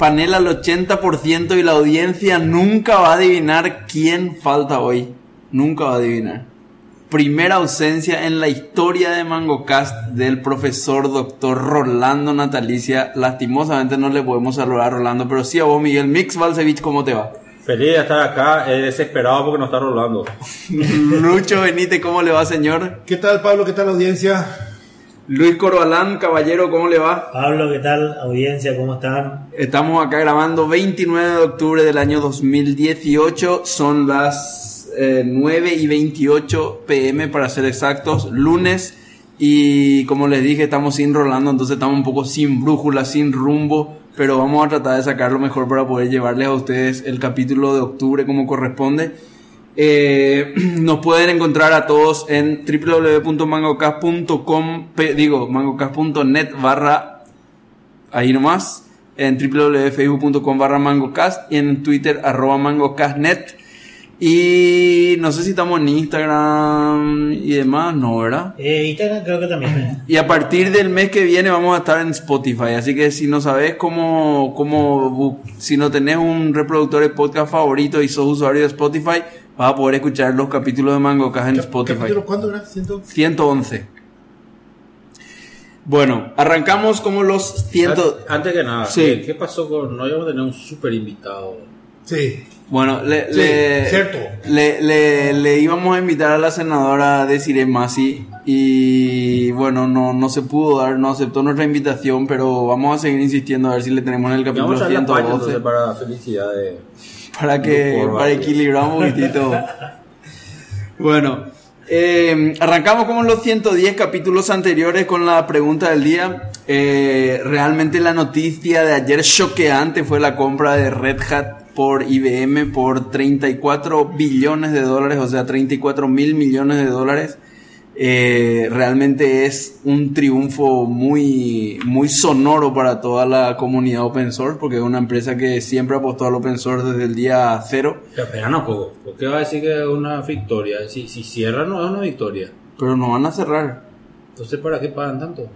panel al 80% y la audiencia nunca va a adivinar quién falta hoy. Nunca va a adivinar. Primera ausencia en la historia de MangoCast del profesor doctor Rolando Natalicia. Lastimosamente no le podemos saludar a Rolando, pero sí a vos, Miguel Mix Valsevich, ¿cómo te va? Feliz de estar acá, eh, desesperado porque no está rolando. Lucho Benítez, ¿cómo le va, señor? ¿Qué tal, Pablo? ¿Qué tal, audiencia? Luis Corbalán, caballero, ¿cómo le va? Pablo, ¿qué tal? Audiencia, ¿cómo están? Estamos acá grabando 29 de octubre del año 2018. Son las eh, 9 y 28 pm para ser exactos, lunes. Y como les dije, estamos sin Rolando, entonces estamos un poco sin brújula, sin rumbo. Pero vamos a tratar de sacar lo mejor para poder llevarles a ustedes el capítulo de octubre como corresponde. Eh, nos pueden encontrar a todos en www.mangocast.com, digo, mangocast.net barra, ahí nomás, en www.facebook.com barra mangocast y en Twitter arroba mangocastnet. Y no sé si estamos en Instagram y demás, no, ¿verdad? Eh, Instagram creo que también. Y a partir del mes que viene vamos a estar en Spotify. Así que si no sabes cómo, cómo si no tenés un reproductor de podcast favorito y sos usuario de Spotify, vas a poder escuchar los capítulos de MangoCast en Spotify. ¿Capítulo cuándo era? ¿Ciento? 111. Bueno, arrancamos como los 100. Antes que nada, Sí. ¿qué, qué pasó con.? No íbamos a tener un super invitado. Sí. Bueno, le, Sí, le- cierto. Le, le- le íbamos a invitar a la senadora Desiree Masi y bueno, no, no se pudo dar, no aceptó nuestra invitación, pero vamos a seguir insistiendo a ver si le tenemos en el capítulo vamos a la página 112 entonces para felicidad de. Para que para equilibrar un poquitito. bueno, eh, arrancamos como en los 110 capítulos anteriores con la pregunta del día. Eh, realmente la noticia de ayer choqueante fue la compra de Red Hat por IBM por 34 billones de dólares, o sea, 34 mil millones de dólares. Eh, realmente es un triunfo muy, muy sonoro para toda la comunidad open source, porque es una empresa que siempre apostó al open source desde el día cero, Pero espera un poco. ¿Por qué va a decir que es una victoria? Si, si cierra, no es una victoria. pero no van a cerrar. Entonces, ¿para qué pagan tanto?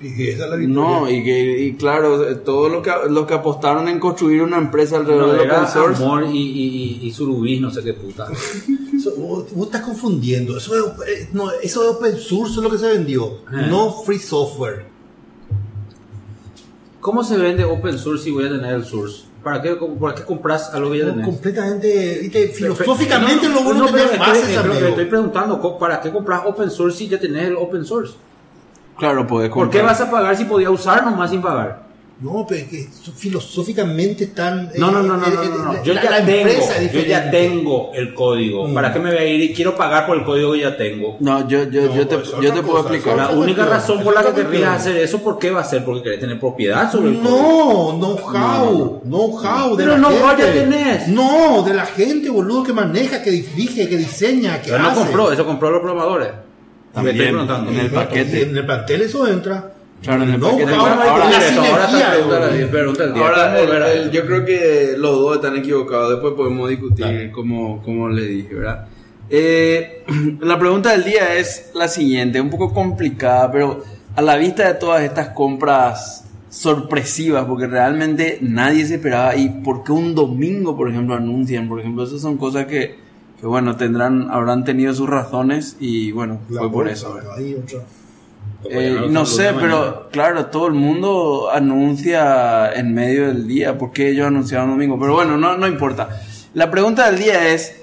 Y esa es la victoria. No, y que y claro, todo lo que, lo que apostaron en construir una empresa alrededor No, del open source. amor y, y, y, y surubí, no sé qué puta. Eso- vos, vos estás confundiendo. Eso de, eh, no, eso de open source es lo que se vendió. Eh. No free software. ¿Cómo se vende open source si voy a tener el source? ¿Para qué, ¿Para qué compras algo que ya No, tenés? completamente. viste, filosóficamente No, lo bueno no, es pero tener estoy- bases, pero amigo. estoy preguntando, ¿co- ¿para qué compras open source si ya tenés el open source? Claro, puedes ¿Por qué comprar. vas a pagar si podías usar nomás sin pagar? No, pero es que filosóficamente están. No, no, eh, no, no, eh, no, no, eh, Yo ya la tengo, empresa es yo ya tengo el código. Mm. ¿Para qué me voy a ir y quiero pagar por el código que ya tengo? No, yo, yo, No, yo te, yo te puedo explicar. La única cuestión, razón por la que otra querrías hacer eso, ¿por qué va a ser? Porque querés tener propiedad sobre el código. No, know-how, know-how de Pero la know-how gente. ya tenés. No, de la gente, boludo, que maneja, que dirige, que diseña, que Pero no compró, eso compró los programadores. También, Me estoy preguntando. en el paquete. En el plantel eso entra. Claro, en el know-how, paquete. Ahora- Ahora, sinergia, ahora la- día. Ahora, el- el- yo creo que los dos están equivocados. Después podemos discutir como, como le dije, ¿verdad? Eh, la pregunta del día es la siguiente, un poco complicada, pero a la vista de todas estas compras sorpresivas, porque realmente nadie se esperaba, y por qué un domingo, por ejemplo, anuncian, por ejemplo, esas son cosas que, que bueno, tendrán, habrán tenido sus razones, y bueno, La fue por eso. ¿verdad? Eh, no sé, pero claro, todo el mundo anuncia en medio del día. ¿Por qué ellos anunciaron domingo? Pero bueno, no, no importa. La pregunta del día es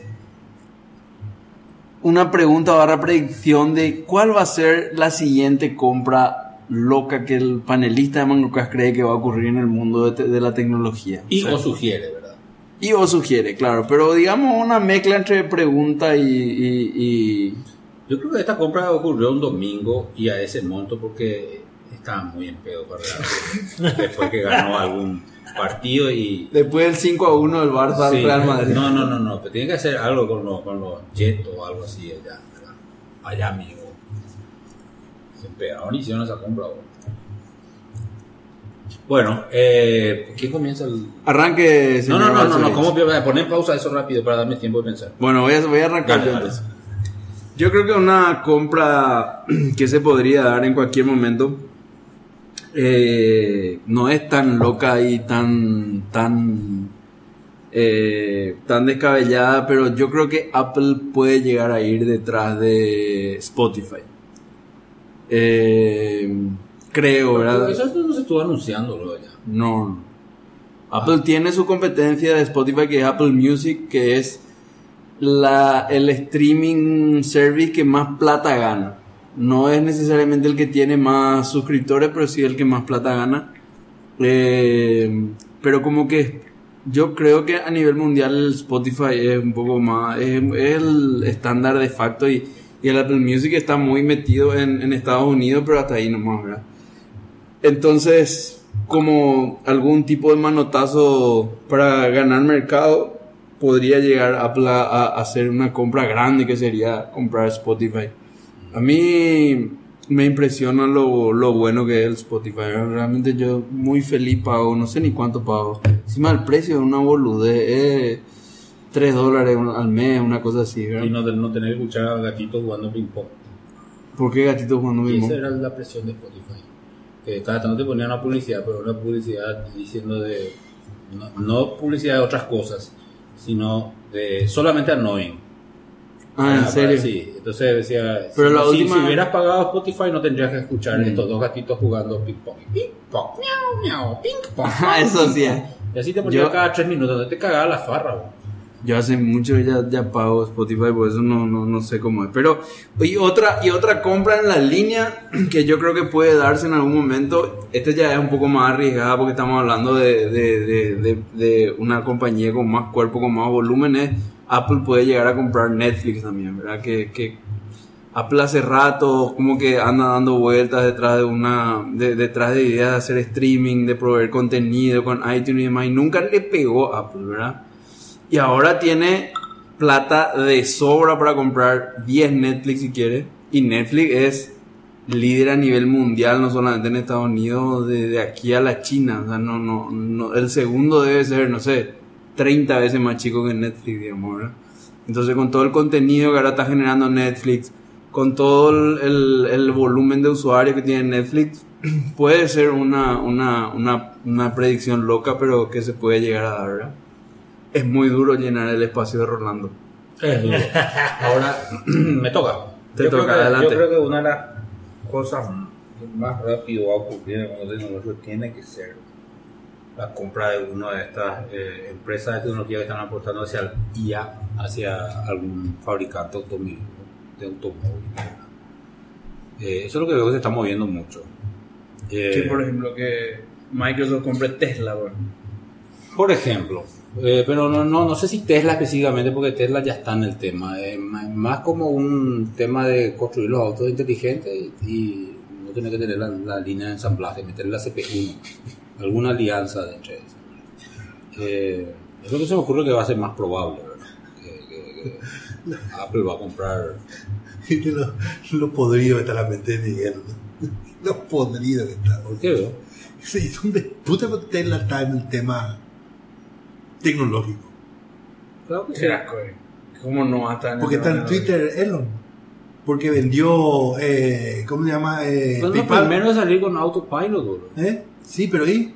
una pregunta barra predicción de cuál va a ser la siguiente compra loca que el panelista de MangoCast cree que va a ocurrir en el mundo de, te- de la tecnología. Y O sea, o sugiere, ¿verdad? y o sugiere, claro, pero digamos una mezcla entre pregunta y- y- y Yo creo que esta compra ocurrió un domingo y a ese monto porque estaba muy en pedo para regalar. Después que ganó algún partido y. Después del 5 a 1 del Barça al Sí, Real Madrid. No, no, no, no, pero tiene que hacer algo con los, con los Jets o algo así allá. ¿verdad? Allá, amigo. Se pegaron y hicieron esa compra. bro. Bueno, eh, ¿quién comienza el.? Arranque, No, señor no, no, no, no, Balcevich. ¿cómo poner pausa eso rápido para darme tiempo de pensar? Bueno, voy a, voy a arrancar Dale, yo creo que una compra que se podría dar en cualquier momento eh, no es tan loca y tan tan eh, tan descabellada, pero yo creo que Apple puede llegar a ir detrás de Spotify. Eh, creo, ¿verdad? Eso no se estuvo anunciando luego ya. No. no. Apple tiene su competencia de Spotify que es Apple Music, que es el streaming service que más plata gana. No es necesariamente el que tiene más suscriptores, pero sí el que más plata gana. Eh, pero como que yo creo que a nivel mundial Spotify es un poco más, es, el estándar de facto y, y el Apple Music está muy metido en, en Estados Unidos, pero hasta ahí nomás, ¿verdad? Entonces, como algún tipo de manotazo para ganar mercado, podría llegar Apple a, a hacer una compra grande que sería comprar Spotify. A mí me impresiona lo, lo bueno que es el Spotify. Realmente yo muy feliz pago, no sé ni cuánto pago. Encima el precio es una boludez, es 3 dólares al mes, una cosa así. ¿verdad? Y no, no tener que escuchar a gatito jugando ping-pong. ¿Por qué gatito jugando mismo? esa era la presión de Spotify. Que cada tanto te ponían una publicidad, pero una publicidad diciendo de. No, no publicidad de otras cosas, sino de solamente annoying. Ah, ¿en Ah, serio? Sí, entonces decía. Pero si, la si- última- si hubieras pagado Spotify, no tendrías que escuchar Mm. estos dos gatitos jugando ping-pong. Ping-pong, miau, miau, ping-pong. Ah, Eso sí. Y así te ponía Yo- cada tres minutos, no te cagaba la farra, bro. Yo hace mucho ya, ya pago Spotify, por eso no, no, no sé cómo es. Pero, y otra, y otra compra en la línea que yo creo que puede darse en algún momento, este ya es un poco más arriesgada porque estamos hablando de, de, de, una compañía con más cuerpo, con más volumen, es Apple puede llegar a comprar Netflix también, ¿verdad? Que, que Apple hace rato como que anda dando vueltas detrás de una, de- detrás de ideas de hacer streaming, de proveer contenido con iTunes y demás, y nunca le pegó Apple, ¿verdad? Y ahora tiene plata de sobra para comprar 10 Netflix si quiere. Y Netflix es líder a nivel mundial, no solamente en Estados Unidos, de, aquí a la China. O sea, no, no, no, el segundo debe ser, no sé, 30 veces más chico que Netflix, digamos, ¿verdad? Entonces, con todo el contenido que ahora está generando Netflix, con todo el, el- el volumen de usuarios que tiene Netflix, puede ser una, una, una, una predicción loca, pero que se puede llegar a dar, ¿verdad? Es muy duro llenar el espacio de Rolando. Es duro. Ahora me toca. Te yo toca, creo que, adelante. Yo creo que una de las cosas que más rápido va a ocurrir en el tecnológico tiene que ser la compra de una de estas eh, empresas de tecnología que están aportando hacia el IA, hacia algún fabricante automóvil, de automóvil. Eh, eso es lo que veo que se está moviendo mucho. Eh, ejemplo, que Microsoft compre Tesla, bueno. Por ejemplo, eh, pero no, no, no sé si Tesla específicamente, porque Tesla ya está en el tema. Es más, como un tema de construir los autos inteligentes y, no tener que tener la, la línea de ensamblaje, meter la CPU, alguna alianza de entre esas. Eh, es lo que se me ocurre que va a ser más probable, ¿verdad? Que, que- que Apple va a comprar. Lo, lo podrido que está la mente de Miguel. ¿no? Lo podrido que está. ¿Por qué? Sí, ¿dónde puta Tesla está en el tema tecnológico? Claro que sí. ¿Cómo no va a estar en Porque está en? Twitter Elon. Porque vendió, eh, ¿cómo se llama? Eh, lo PayPal. primero de salir con Autopilot, bro. ¿Eh? Sí, pero ¿y?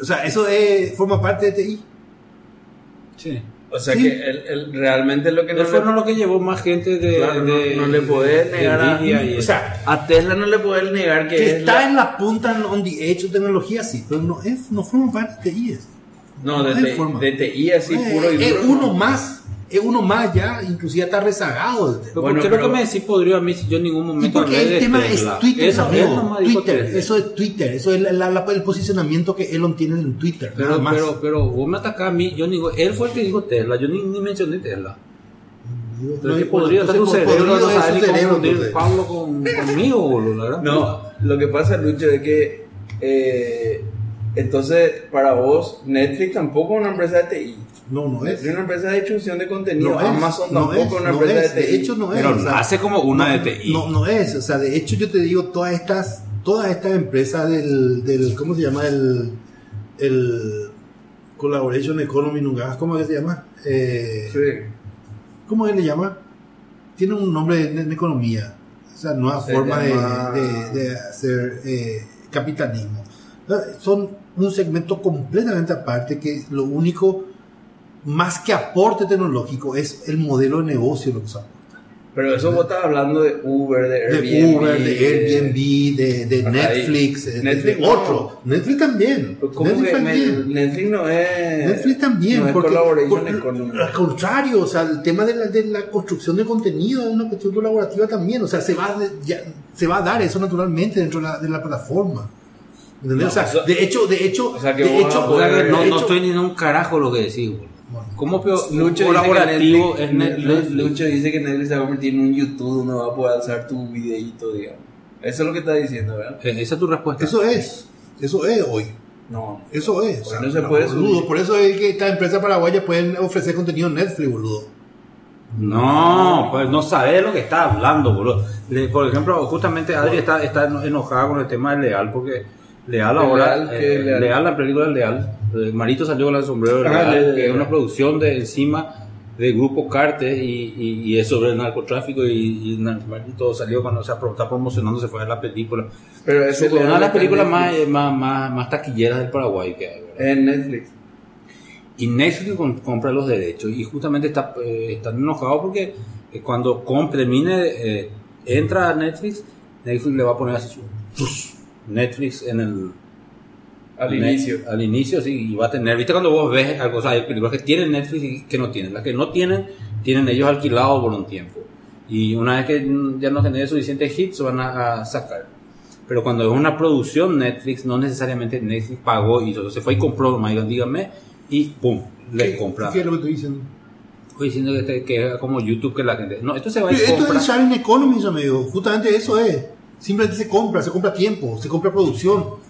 O sea, eso es, forma parte de TI. Sí. O sea Sí. que él, él realmente lo que no fue le, lo que llevó más gente de. Claro, no- de- no le podés negar a- O sea, a Tesla no le puede negar que, que es está la- en la punta on the edge de tecnología, sí, pero no, es, no forma parte de TI. Es, no de, no T- forma. de TI así Eh, puro y es duro. uno no. más, es uno más ya, inclusive está rezagado. Pero Bueno, ¿por qué pero- lo que me decís podría a mí si yo en ningún Y momento porque el de tema Tesla? es Twitter, Eso, dijo Twitter, Tesla. eso es Twitter, eso es la- la- el posicionamiento que Elon tiene en Twitter. nada Pero, más. pero, pero vos me atacás a mí, yo digo, él fue el que dijo Tesla, yo ni, ni mencioné Tesla. Pero No, que podría estar tu cerebro, podrido no es sabes su ni cerebro, confundir entonces. Pablo con, conmigo, boludo, la verdad. No, lo que pasa, Lucho, es que eh, Entonces, para vos, Netflix tampoco es una empresa de TI. No, no es. Es una empresa de distribución de contenido. No Amazon no tampoco es, una no empresa es, de TI. de hecho no es. Pero o sea, hace como una no, de TI. No, no es, o sea, de hecho yo te digo, todas estas, todas estas empresas del, del ¿cómo se llama? El, el Collaboration Economy, nunca, ¿cómo es que se llama? Eh, Sí. ¿Cómo es que le llama? Tiene un nombre en, en economía, o sea, nueva Se forma de, llama- de- de hacer eh, capitalismo. O sea, Son un segmento completamente aparte que lo único, más que aporte tecnológico, es el modelo de negocio lo que se aporta. Pero eso vos estás hablando de Uber, de de Airbnb. Uber, de Airbnb, de, de Netflix, de, Netflix de no. otro. Netflix también. Pues, ¿Cómo Netflix me- también. Netflix no es. Netflix también. No es porque, al contrario, o sea, el tema de la, de la construcción de contenido es una cuestión colaborativa también. O sea, se va, de- ya- se va a dar eso naturalmente dentro de la, de la plataforma. ¿Entendés? No, o sea, eso- de hecho, de hecho, o sea, que de poder- no, de no hecho- estoy ni en un carajo lo que decís, boludo. Bueno. ¿Cómo peor, Lucho colaborativo dice que Netflix, Netflix? Lucho dice que Netflix se va a convertir en un YouTube donde va a poder hacer tu videíto, digamos. Eso es lo que está diciendo, ¿verdad? Eh, Esa es tu respuesta. eso es. Eso es hoy. No. Eso es. Porque no se puede boludo, subir. Por eso es que estas empresas paraguayas pueden ofrecer contenido en Netflix, boludo. No, pues no sabes lo que está hablando, boludo. Por ejemplo, justamente Adri está, está enojada con el tema de Leal, porque Leal ¿El ahora, eh, Leal? Leal? la película de Leal, eh, Marito salió con el sombrero de Leal, Leal, que es una producción de encima de Grupo Carte y, y- y es sobre el narcotráfico y, y Marito salió cuando se está promocionando, se fue a la película. Pero Es ese una de las películas más, eh, más, más, más taquilleras del Paraguay que hay, ¿verdad? En Netflix. Y Netflix com- compra los derechos y justamente está, eh, están enojados porque eh, cuando compre, eh, entra a Netflix, Netflix le va a poner así su. Netflix en el Al Net- inicio. al inicio sí y va a tener viste cuando vos ves algo o sea, hay películas que tienen Netflix y que no tienen las que no tienen tienen ellos alquilado por un tiempo y una vez que ya no genere suficientes hits se van a, a sacar pero cuando es una producción Netflix no necesariamente Netflix pagó y eso se fue y compró digan, díganme y pum le compra ¿Qué es lo que estoy diciendo? Estoy diciendo que, que es como YouTube que la gente no esto se va y Esto compra es sharing economy, amigo. Justamente eso es. Simplemente se compra, se compra tiempo, se compra producción. O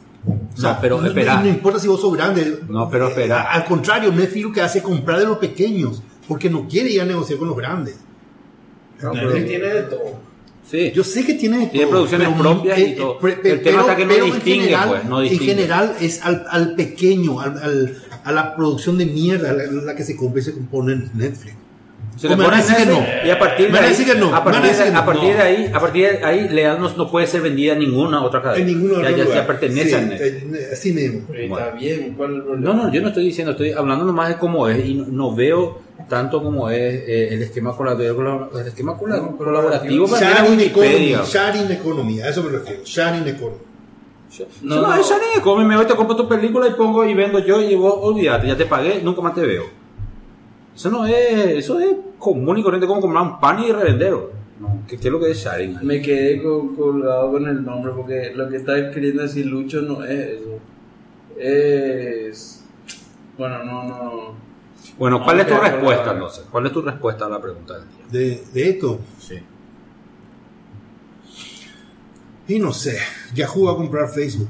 No, pero no, espera. no- no importa si vos sos grande. No, pero espera. Eh, Al contrario, Netflix lo que hace es comprar de los pequeños, porque no quiere ir a negociar con los grandes. No, pero él tiene de todo. sí Yo sé que tiene, de Tiene todo, producciones pero, propias y eh, todo. pre- El tema está que no pero en distingue, general- pues, no En distingue. general es al, al pequeño, al, al- a la producción de mierda, la, la que se compra y se compone en Netflix. Se le Me van a pone decir que no. Y a partir de ahí, no. a partir, de, a partir ahí, a partir de ahí, Leal no, no puede ser vendida en ninguna otra cadena. En ninguno ya, otro ya, lugar. ya pertenece Sí, a Netflix. eh, Así mismo. Bueno. Está bien. No, no, yo no estoy diciendo, estoy hablando nomás de cómo es y no, no veo tanto como es eh, el esquema colaborativo, el esquema No, para Sharing economy, sharing economy, a eso me refiero. Sharing economy. No, No, no, no. es sharing economy, me voy, te compro tu película y pongo y vendo yo y vos olvídate, ya te pagué, nunca más te veo. Eso no es, eso es común y corriente como comprar un pan y revendero. No, ¿qué, qué es lo que es sharing? Me quedé co- colgado con el nombre porque lo que está queriendo decir Lucho no es eso. Es. Bueno, no, no. Bueno, ¿cuál No, es tu respuesta bueno. entonces? ¿Cuál es tu respuesta a la pregunta del día? De, de esto, Sí. y no sé, Yahoo va a comprar Facebook.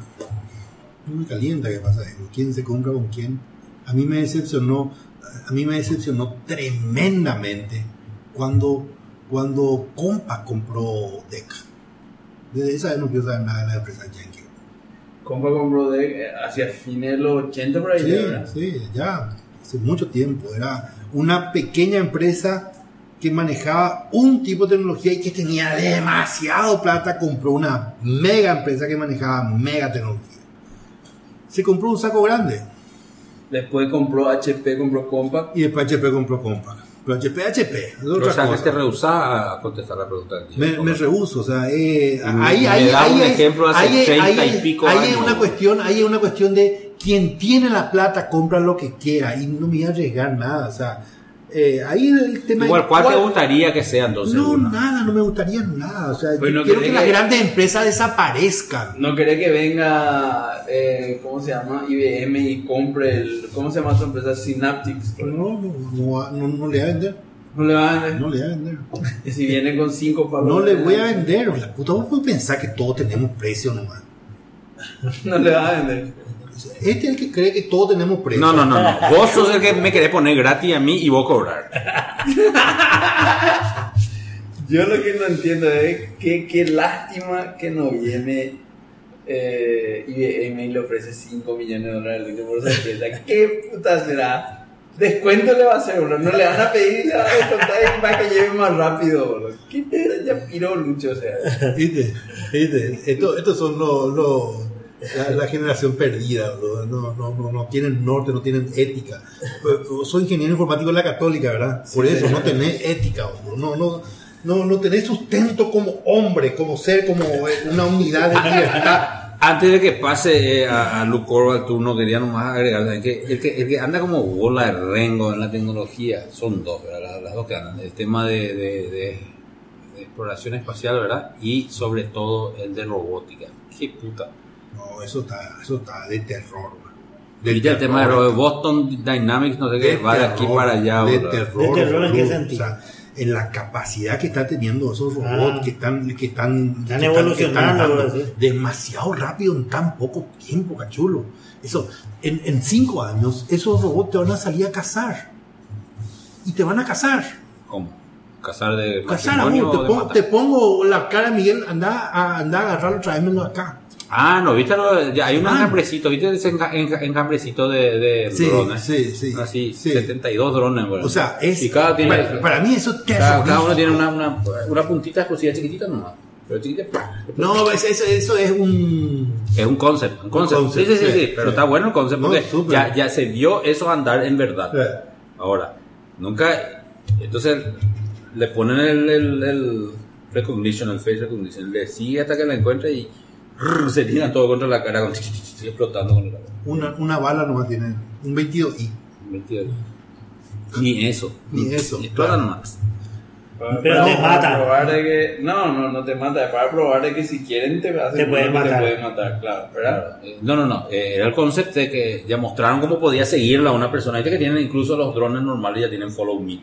No me calienta qué pasa eso. ¿Quién se compra con quién? A mí me decepcionó, a mí me decepcionó tremendamente cuando, cuando Compa compró Deca. Desde esa vez no quiero saber nada de la empresa Yankee. Compa compró de hacia fines de los 80 por ahí, Sí, sí, ya, hace mucho tiempo. Era una pequeña empresa que manejaba un tipo de tecnología y que tenía demasiado plata, compró una mega empresa que manejaba mega tecnología. Se compró un saco grande Después compró HP, compró Compa. y después HP compró Compaq. Pero HP, HP, es otra O sea, que cosa. te rehusás a contestar la pregunta del día. Me, me rehuso, o sea, eh, me- ahí, me ahí, da ahí un es- ejemplo hace ahí es- 30 ahí y es- pico ahí es años. una cuestión, ahí es una cuestión de quien tiene la plata compra lo que quiera y no me voy a arriesgar nada, o sea, eh, ahí el tema Igual, ¿cuál te gustaría que sea entonces? No, una? nada, no me gustaría nada, o sea, Pues no quiero querés que las grandes empresas desaparezcan. No querés que venga, eh, ¿cómo se llama? IBM y compre el. ¿Cómo se llama su empresa? Synaptics. No, no, no, no, no le voy a vender, No le va a vender. no le voy a vender. Y si viene con cinco palos. No le voy a vender, la puta, vos podés pensar que todos tenemos precio nomás. No le va a vender. Este es el que cree que todos tenemos precio. No, no, no, no. Vos sos el que me querés poner gratis a mí y vos cobrar. Yo lo que no entiendo es que qué lástima que no viene eh, IBM y le ofrece 5 millones de dólares al por empresa. ¿Qué puta será? Descuento le va a hacer uno, no le van a pedir le van a descontar para que lleve más rápido, boludo. ¿Qué te ya piró Lucho? O sea, ¿Viste? ¿Viste? Esto- estos son los, los- la, la generación perdida, no, no, no, no tienen norte, no tienen ética. Pues, Soy ingeniero informático en la católica, ¿verdad? Por eso no tenés ética, no, no, no, no tenés sustento como hombre, como ser, como eh, una unidad de libertad. Antes de que pase eh, a, a Luke Corval, tú no quería nomás agregar que el, que el que anda como bola de rengo en la tecnología son dos, ¿verdad? Las, las dos que andan. El tema de, de- de- de exploración espacial, ¿verdad? Y sobre todo el de robótica. Qué puta. No, eso está, eso está de terror. De Viste el tema de Boston Dynamics, no sé qué, va de aquí para allá. De terror. ¿De terror en qué sentido? O sea, en la capacidad que están teniendo esos robots Ah. que están que están, Están que evolucionando, sí. demasiado rápido en tan poco tiempo, cachulo. Eso, en, en cinco años, esos robots te van a salir a cazar. Y te van a cazar. ¿Cómo? ¿Casar de Cazar a matrimonio vos, te, de pongo, te pongo la cara, Miguel, anda a, anda a agarrarlo, tráemelo acá. Ah, no, viste, lo- ya hay un Ah. enjambrecito, viste ese enja- enja- enjambrecito de, de Sí, drones. sí, sí, Así, sí. 72 drones. O sea, es, Y cada, tiene, para, para mí eso es cada, cada uno tiene una, una, una puntita explosiva chiquitita nomás. Pero chiquitita. No, es- eso, eso es un... Es un concept, un concept. concept, sí, sí, sí, sí, pero está bueno el concept No, porque ya, ya se vio eso andar en verdad. Ahora, nunca. Entonces le ponen el, el, el recognition, el face recognition, le sigue hasta que la encuentre y rrr, se tiran todo contra la cara, con, explotando con la cara. Una, una bala nomás tiene, un 22i. Mentira. Ni eso. Ni eso, Y explotan claro. nomás. Pero para- te mata. que, no, no, no te mata, es para probar de que si quieren te, hacen Te pueden matar. Te pueden matar, claro, ¿verdad? Eh, No, no, no. eh, Era el concepto de que ya mostraron cómo podía seguirla a una persona. Viste que tienen incluso los drones normales ya tienen follow me.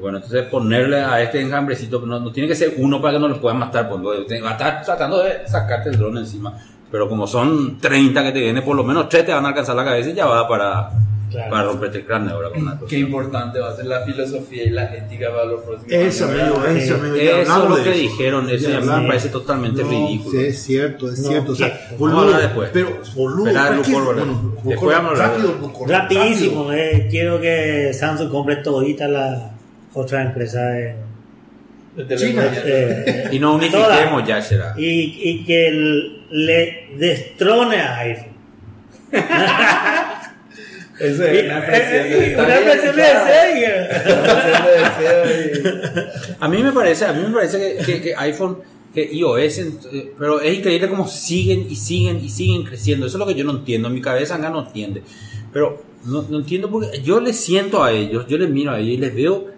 Bueno, entonces ponerle a este enjambrecito, no, no tiene que ser uno para que no lo puedan matar. Pues, no, va a estar tratando de sacarte el drone encima. Pero como son 30 que te vienen, por lo menos 3 te van a alcanzar la cabeza y ya va para, Claro. para romperte el cráneo ahora con una. Qué importante va a ser la filosofía y la ética para los próximos Eso, años, amigo, eso, amigo. Eso es lo que eso. dijeron, eso Ya ya me parece totalmente No, ridículo. sí, es cierto, es No, cierto. O sea, boludo, Vamos a hablar después. Pero, boludo, Esperá, ¿para Blue qué? Corval. Bueno, Después vamos a hablar. Rapidísimo, eh, quiero que Samsung compre todita la otra empresa de, De eh, Y no unifiquemos ya, será. y, y que el- le destrone a iPhone. Eso es una presión de Una presión de deseo. Una presión de deseo A mí me parece, a mí me parece que, que- que iPhone, que iOS, eh, pero es increíble cómo siguen y siguen y siguen creciendo. Eso es lo que yo no entiendo. En mi cabeza acá no entiende. Pero no, no entiendo porque yo les siento a ellos, yo les miro a ellos y les veo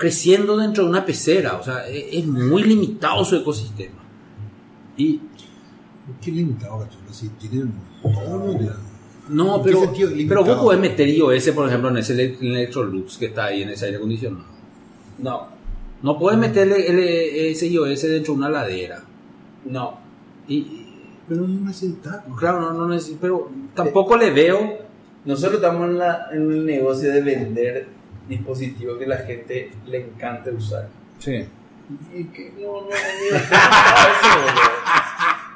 creciendo dentro de una pecera. O sea, es, es muy limitado su ecosistema. Y Qué limitado. Si tienen todo no, ¿En qué pero, pero vos podés meter iOS, por ejemplo, en ese ele- Electrolux que está ahí en ese aire acondicionado. No, No puedes meterle el- ese iOS dentro de una ladera. no. Y, Pero no necesitas. Claro, no, no necesito, pero tampoco le veo. Nosotros estamos en, la, en el negocio de vender dispositivos que la gente le encanta usar. Sí. Y que no, no, no,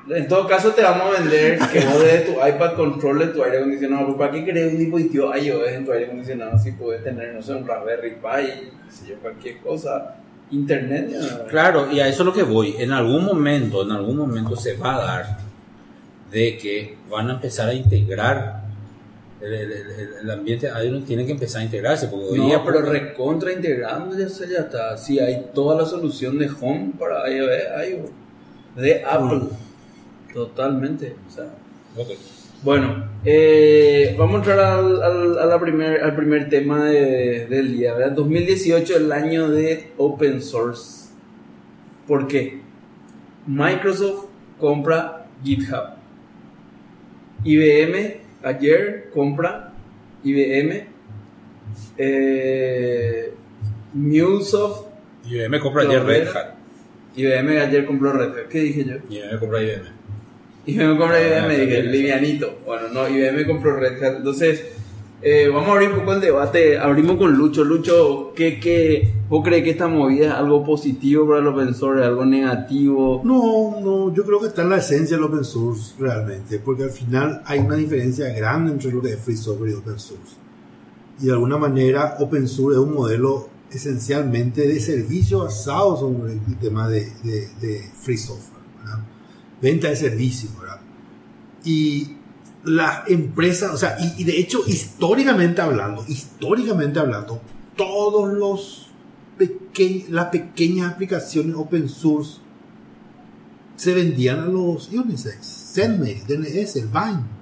no. En todo caso, te vamos a vender que vos desde tu iPad controles tu aire acondicionado. ¿Pero ¿Para qué querés un dispositivo iOS en tu aire acondicionado si puedes tener, no sé, un Raspberry Pi, yo, cualquier cosa? Internet, ya. Claro, y a eso es lo que voy. En algún momento, en algún momento se va a dar de que van a empezar a integrar el, el- el- el ambiente. Ahí uno tiene que empezar a integrarse. Porque hoy No, día, pero recontra integrando ya, se- ya está. Sí, hay toda la solución de Home para iOS, iOS, de Apple. Totalmente. O sea. Bueno, eh, vamos a entrar al, al- a la primer, al primer tema de- del día, ¿verdad? 2018, el año de open source. ¿Por qué? Microsoft compra GitHub. IBM ayer compra IBM. Eh, MuleSoft, IBM compra ayer Red Hat. IBM ayer compró Red Hat. ¿Qué dije yo? IBM compra IBM. IBM compra Ah, IBM, dije, también eso. livianito. Bueno, no, IBM compró Red Hat. Entonces, eh, vamos a abrir un poco el debate. Abrimos con Lucho. Lucho, ¿qué, qué, ¿vos crees que esta movida es algo positivo para los open source, algo negativo? No, no, yo creo que está en la esencia del open source realmente, porque al final hay una diferencia grande entre lo que es free software y open source. Y de alguna manera open source es un modelo esencialmente de servicio basado sobre el tema de, de- free software, ¿verdad? venta de servicios. ¿verdad? Y las empresas, o sea, y, y de hecho históricamente hablando, históricamente hablando, todos los peque- las pequeñas aplicaciones open source se vendían a los Unisex, Zenmail, DNS, el Vine.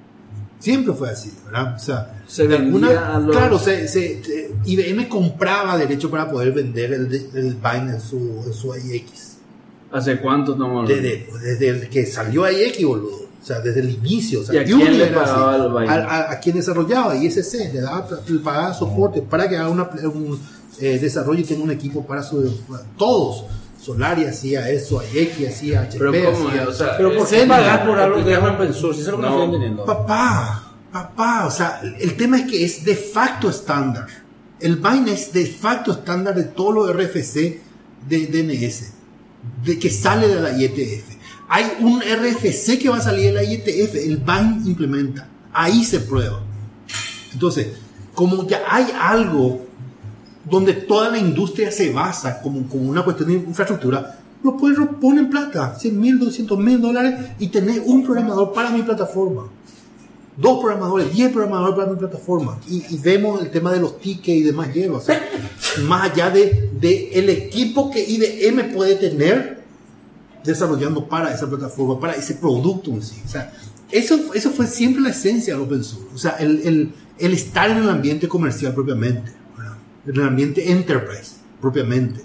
Siempre fue así, ¿verdad? O sea, Se vendía a los- Claro, se, se- se- IBM compraba derecho para poder vender el, el Vine en su, en su IX. ¿Hace cuánto hablando? Desde, desde el que salió IX, boludo. O sea, desde el inicio. O sea, ¿Y a quién le así. pagaba el? A, a- a quien desarrollaba ISC, le daba le pagaba soporte para que haga una, un eh, desarrollo y tenga un equipo para su. para todos. Solari hacía eso, IX hacía HP. Pero ¿cómo hacía-? O sea, Pero ¿por qué pagar por algo que es open source? Eso es lo que no, estoy entendiendo. Papá, papá, o sea, el tema es que es de facto estándar. El Vine es de facto estándar de todos los RFC de DNS, de que sale de la IETF. Hay un RFC que va a salir de la IETF, el Vine implementa. Ahí se prueba. Entonces, como ya hay algo donde toda la industria se basa como, como una cuestión de infraestructura, lo pueden poner en plata, 100 mil, 200 mil dólares y tener un programador para mi plataforma. Dos programadores, 10 programadores para mi plataforma. Y, vemos el tema de los tickets y demás hierba. O más allá de el equipo que IBM puede tener desarrollando para esa plataforma, para ese producto en sí. O sea, eso, eso fue siempre la esencia del open source. O sea, el, el, el estar en el ambiente comercial propiamente, ¿verdad? en el ambiente enterprise propiamente,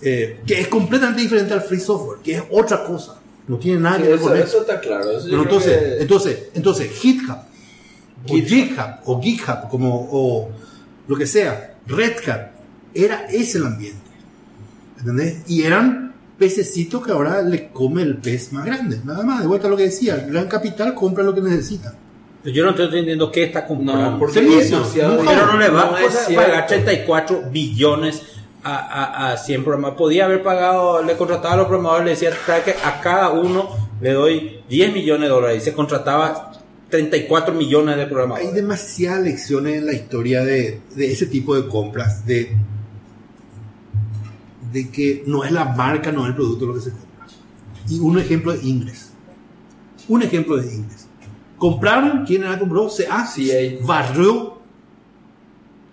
Eh, que es completamente diferente al free software, que es otra cosa. No tiene nada Sí, que ver eso, con eso está claro. eso pero entonces, que- entonces, entonces, GitHub, o GitHub. GitHub, o GitHub, como, o lo que sea, Red Hat, era ese el ambiente. ¿Entendés? Y eran pececitos que ahora le come el pez más grande. Nada más, de vuelta a lo que decía, el gran capital compra lo que necesita. Yo no estoy entendiendo qué está comprando. No, porque es Pero no le va No a pagar cierto. 34 billones a, a, a 100 programadores. Podía haber pagado, le contrataba a los programadores, le decía, "Trae que a cada uno le doy 10 millones de dólares. Y se contrataba 34 millones de Hay programadores. demasiadas lecciones en la historia de, de ese tipo de compras, de, de que no es la marca, no es el producto lo que se compra. Y un ejemplo de Ingress. Un ejemplo de Ingress. Compraron, ¿quién era que compró? CA. CA. Barrió.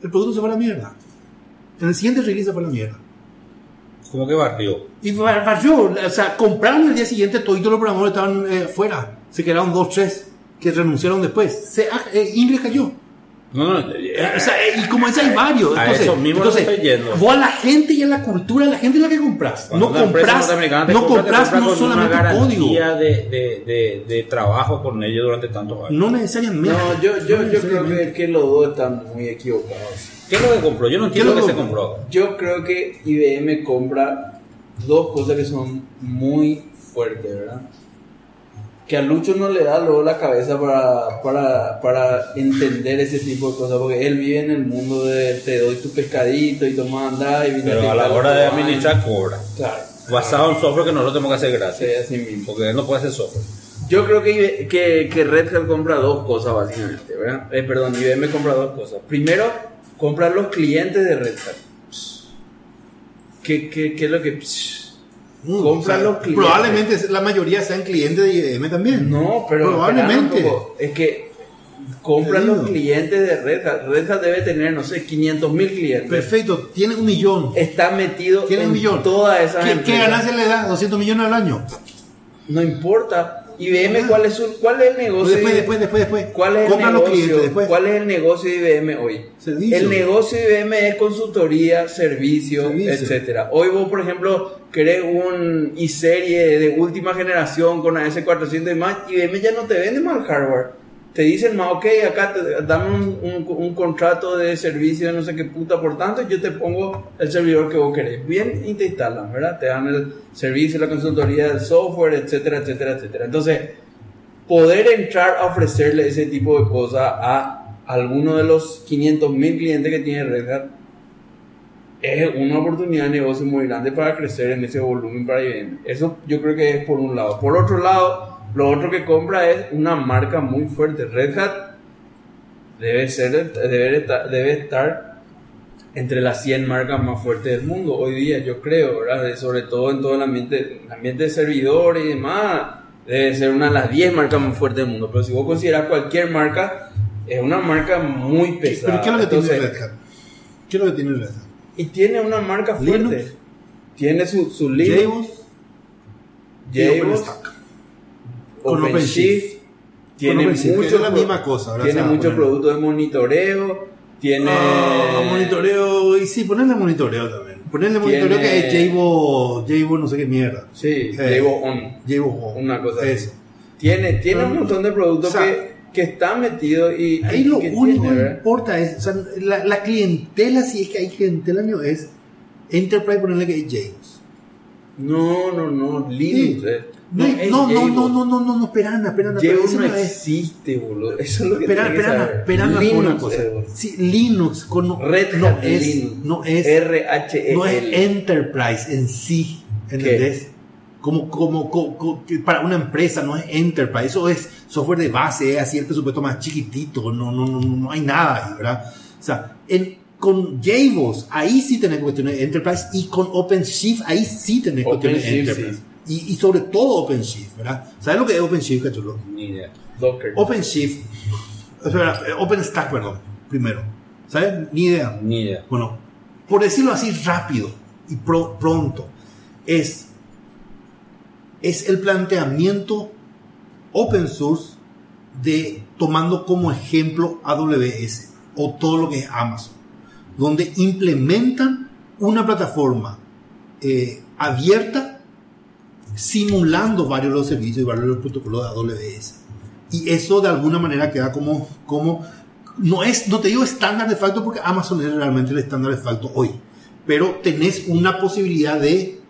El producto se fue a la mierda. En el siguiente release se fue a la mierda. Como que barrió. Y bar- barrió. O sea, compraron el día siguiente, todos los programadores estaban eh, fuera. Se quedaron dos, tres que renunciaron después. CA, eh, Ingress cayó. No, no, Eh, o sea, eh, y como ese hay varios. A Entonces, eso mismo entonces, lo estoy yendo. vos a la gente y a la cultura, a la gente es la que compras. Cuando no compras, no compras compra no con solamente una código. de, de, de, de trabajo con ellos durante tantos años. No necesariamente. No, yo, yo, No yo creo que, que los dos están muy equivocados. ¿Qué es lo que compró? Yo no entiendo ¿Qué qué es se lo que compró. Yo creo que IBM compra dos cosas que son muy fuertes, ¿verdad? Que a Lucho no le da luego la cabeza para, para, para entender ese tipo de cosas, porque él vive en el mundo de te doy tu pescadito y toma andar y viene Pero a la hora de administrar cobra. Claro. Basado en software que nosotros tenemos que hacer gratis. Sí, así mismo. Porque él no puede hacer software. Yo creo que, que, que Red Hat compra dos cosas básicamente, ¿verdad? Eh, perdón, IBM compra dos cosas. Primero, compra los clientes de Red Hat. ¿Qué, qué, qué es lo que...? Mm, compra o sea, los clientes. Probablemente la mayoría sean clientes de IBM también. No, pero Probablemente. poco. Es que compran los clientes de Red Hat. Red Hat debe tener, no sé, 500 mil clientes. Perfecto, tiene un millón. Está metido Tiene en un millón. todas esas ¿Qué, ¿Qué ganancia le da? 200 millones al año. No importa. IBM. ¿cuál es, su- ¿cuál es el negocio? Después, de- después, después, después. ¿Cuál es el negocio? después. ¿Cuál es el negocio de IBM hoy? Servicio. El negocio de IBM es consultoría, servicio, Servicio. etcétera. Hoy vos, por ejemplo, querés un i-serie de última generación con AS400 y más, IBM ya no te vende más hardware. Te dicen más, ok, acá te, dame un, un- contrato de servicio no sé qué puta, por tanto, yo te pongo el servidor que vos querés. Bien, y te instalan, ¿verdad? Te dan el servicio, la consultoría del software, etcétera, etcétera, etcétera. Entonces, poder entrar a ofrecerle ese tipo de cosas a alguno de los 500.000 clientes que tiene Red Hat es una oportunidad de negocio muy grande para crecer en ese volumen para IBM. Eso yo creo que es por un lado. Por otro lado, lo otro que compra es una marca muy fuerte. Red Hat debe, ser, debe, estar, debe estar entre las 100 marcas más fuertes del mundo hoy día, yo creo, ¿verdad? Sobre todo en todo el ambiente, el ambiente de servidor y demás, debe ser una de las 10 marcas más fuertes del mundo. Pero si vos consideras cualquier marca, es una marca muy pesada. ¿Pero qué es lo que tiene Red Hat? ¿Qué es lo que tiene Red Hat? Y tiene una marca fuerte. Linux. Tiene su, su Linux. Con OpenShift, tiene OpenShift, que mucho la misma cosa. Tiene muchos productos de monitoreo, tiene Ah, monitoreo, y sí, ponerle monitoreo también. Ponerle Tiene- monitoreo que es JBoss, JBoss no sé qué mierda. Sí, Eh, on. JBoss Home. Una cosa así. Eso. Tiene, tiene un Ah, montón de productos o sea, que, que están metidos y. Ahí lo que único tiene, que importa es, o sea, la, la clientela, si es que hay clientela, mío, es Enterprise, ponerle que es JBoss. No, no, no. Linux. Sí. No, no, no, no, no, no, no, no, esperana, JBoss eso no existe, boludo. Eso es lo que saber. esperana por Linux, una cosa. eh, Sí, Linux con, Red no es, Linux. no es, R-H-E-L. no es Enterprise en sí, ¿entendés? Como, como, co- co- que para una empresa no es Enterprise, eso es software de base, es así el presupuesto más chiquitito, no, no, no, no hay nada ahí, ¿verdad? O sea, en, con JBoss, ahí sí tenés cuestiones de Enterprise y con OpenShift, ahí sí tenés cuestiones de Enterprise. Y, y sobre todo OpenShift, ¿verdad? ¿Sabes lo que es OpenShift, cachulo? Ni idea. Docker. OpenShift, espera, OpenStack, perdón, primero. ¿Sabes? Ni idea. Ni idea. Bueno, por decirlo así rápido y pro- pronto, es, es el planteamiento open source de tomando como ejemplo AWS o todo lo que es Amazon, donde implementan una plataforma eh, abierta simulando varios de los servicios y varios de los protocolos de AWS. Y eso de alguna manera queda como, como no es, no te digo estándar de facto porque Amazon es realmente el estándar de facto hoy, pero tenés una posibilidad de,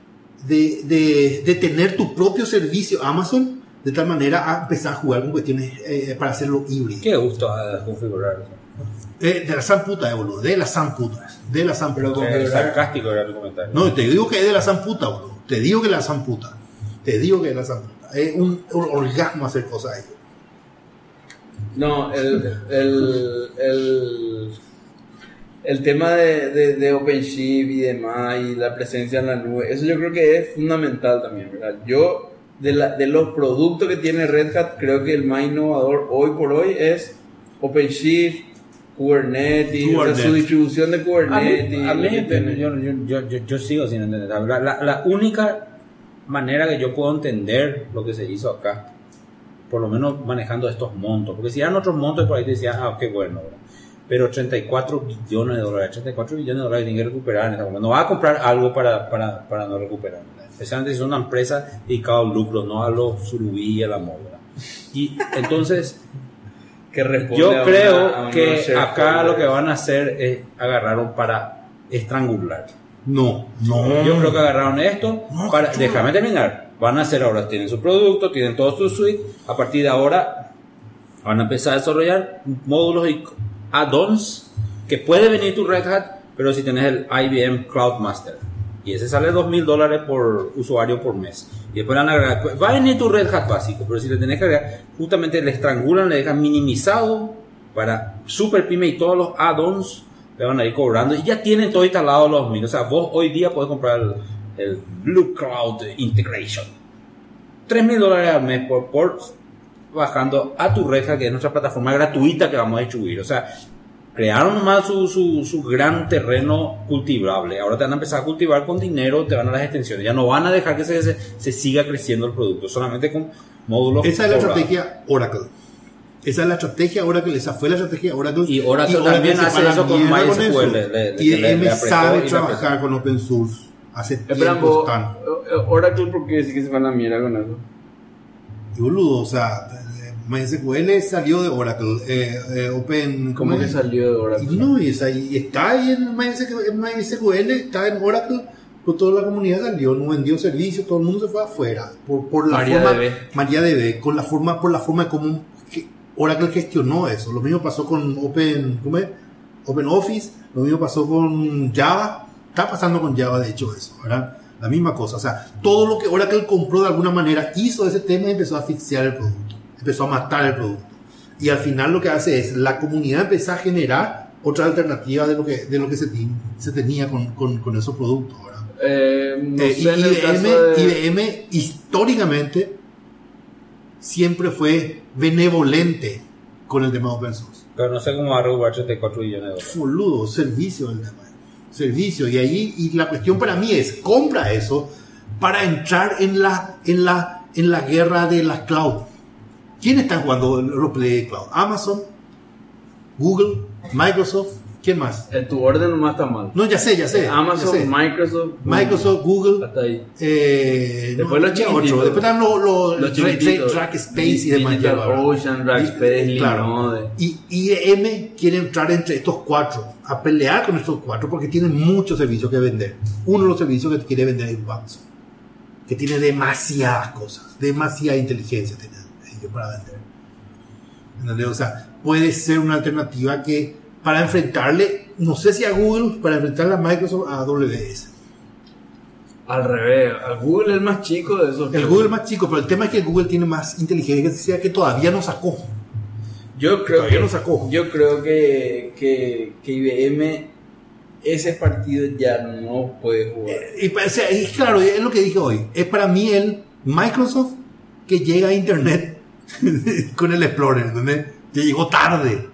de, de, de tener tu propio servicio Amazon de tal manera a empezar a jugar con cuestiones eh, para hacerlo híbrido. Qué gusto a configurar eso. Eh, de la san puta, eh, boludo, de la san puta, de la san puta. Sarcástico era tu comentario. No, te digo que es de la san puta, boludo. Te digo que es de la san puta. Te digo que la. Es un, un orgasmo hacer cosas ahí. No, el, el, el, el tema de, de, de OpenShift y demás y la presencia en la nube, eso yo creo que es fundamental también, ¿verdad? Yo, de, la, de los productos que tiene Red Hat, creo que el más innovador hoy por hoy es OpenShift, Kubernetes, o sea, su distribución de A mí, Kubernetes. a mí, yo, yo, yo, yo, yo sigo sin entender. La, la, la única manera que yo puedo entender lo que se hizo acá, por lo menos manejando estos montos, porque si eran otros montos, por ahí te decían, ah, qué bueno, ¿verdad? pero 34 billones de dólares, 34 billones de dólares tienen que recuperar en momento. No va a comprar algo para, para, para no recuperar, ¿verdad? especialmente si es una empresa dedicada al lucro, no a los surubí y a la moda. Y entonces, que a yo una- a creo que acá lo que van a hacer es agarraron para estrangular. No, no. Yo creo que agarraron esto No, para. Déjame terminar. Van a hacer ahora, tienen su producto, tienen todo su suite. A partir de ahora van a empezar a desarrollar módulos y add-ons que puede venir tu Red Hat, pero si tenés el IBM Cloud Master. Y ese sale dos mil dólares por usuario por mes. Y después van a agregar, va a venir tu Red Hat básico, pero si le tenés que agregar, justamente le estrangulan, le dejan minimizado para Super Pyme y todos los add-ons le van a ir cobrando y ya tienen todo instalado los mil. O sea, vos hoy día puedes comprar el, el Blue Cloud Integration. 3 mil dólares al mes por, por bajando a tu Red Hat, que es nuestra plataforma gratuita que vamos a distribuir. O sea, crearon más su, su, su gran terreno cultivable. Ahora te van a empezar a cultivar con dinero, te van a las extensiones. Ya no van a dejar que se, se, se siga creciendo el producto, solamente con módulos. Esa es la estrategia Oracle. Esa es la estrategia Oracle, esa fue la estrategia Oracle. Y Oracle también se hace fue a la eso con MySQL, le- y que le- sabe y trabajar con open source. Hace Esperan, tiempo están. eh, Oracle, ¿por qué sí que se van a la mierda con eso? Y boludo, o sea, eh, MySQL salió de Oracle. Eh, eh, open, ¿Cómo que es? salió de Y Oracle? no, y, es ahí- y está ahí en MySQL, está en Oracle, Pero toda la comunidad salió, no vendió servicios, todo el mundo se fue afuera. Por, por la MariaDB. forma, MariaDB, con la forma, por la forma como que Oracle gestionó eso. Lo mismo pasó con Open, ¿cómo es? Open Office, lo mismo pasó con Java. Está pasando con Java, de hecho, eso, ¿verdad? La misma cosa. O sea, todo lo que Oracle compró de alguna manera hizo ese tema y empezó a asfixiar el producto. Empezó a matar el producto. Y al final lo que hace es, la comunidad empieza a generar otra alternativa de lo que, de lo que se, se tenía con, con, con esos productos, ¿verdad? Eh, no Eh, sé IBM, de... IBM históricamente siempre fue benevolente con el tema open source. Pero no sé cómo va a recuperar 34 billones de dólares. Boludo, servicio el tema. Servicio. Y ahí, y la cuestión para mí es, compra eso para entrar en la, en la, en la guerra de las cloud. ¿Quién está jugando los play de cloud? Amazon, Google, Microsoft, ¿quién más? En tu orden nomás está mal. No, ya sé, ya sé. Amazon, ya sé. Microsoft. Microsoft, Google, Hasta ahí. Eh, Después no, los chiquititos. otro. Después están los, los, Los chiquititos. Dra- Rackspace y demás. Ocean, Rackspace, Y- claro. Linode. Y IBM quiere entrar entre estos cuatro, a pelear con estos cuatro, porque tienen muchos servicios que vender. Uno de los servicios que quiere vender es Watson, que tiene demasiadas cosas, demasiada inteligencia tiene ellos para vender. ¿Entendés? O sea, puede ser una alternativa que para enfrentarle, no sé si a Google, para enfrentarle a Microsoft, a AWS. Al revés, al Google es el más chico de esos. El. Google es más chico, pero el tema es que el Google tiene más inteligencia que todavía no sacó. Yo creo Todavía que, lo sacó. Yo creo que, que, que IBM ese partido ya no puede jugar. Y, pa- o sea, y claro, es lo que dije hoy. Es para mí el Microsoft que llega a Internet con el Explorer, ¿entendés? Que llegó tarde.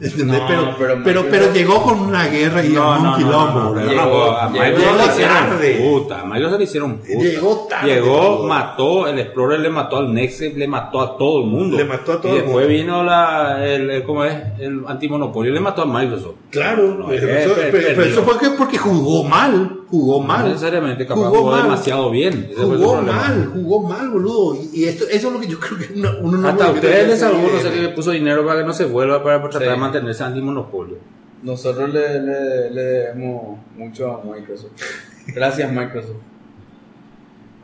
¿Entendés? No, pero, pero pero, pero, llegó con una guerra y armó un quilombo. ¿verdad? Llegó- a llegó Microsoft le hicieron tarde. puta. A Microsoft le hicieron puta. Llegó tarde. Llegó, mató, el Explorer le mató al Nexus, le mató a todo el mundo. Le mató a todo y el después mundo. vino la, el, el- ¿cómo es? El antimonopolio, le mató a Microsoft. Claro, No, pero, eh, eso, per- pero- eso fue que- porque jugó mal. Jugó No mal. necesariamente, capaz Jugó jugó, mal. demasiado bien. Jugó mal, jugó mal, boludo. Y, y esto, eso es lo que yo creo que uno, uno no Hasta ustedes les que salvó, se no sé qué, le puso dinero para que no se vuelva para tratar Sí. De mantenerse antimonopolio. Nosotros le, le, le debemos mucho a Microsoft. Gracias, Microsoft.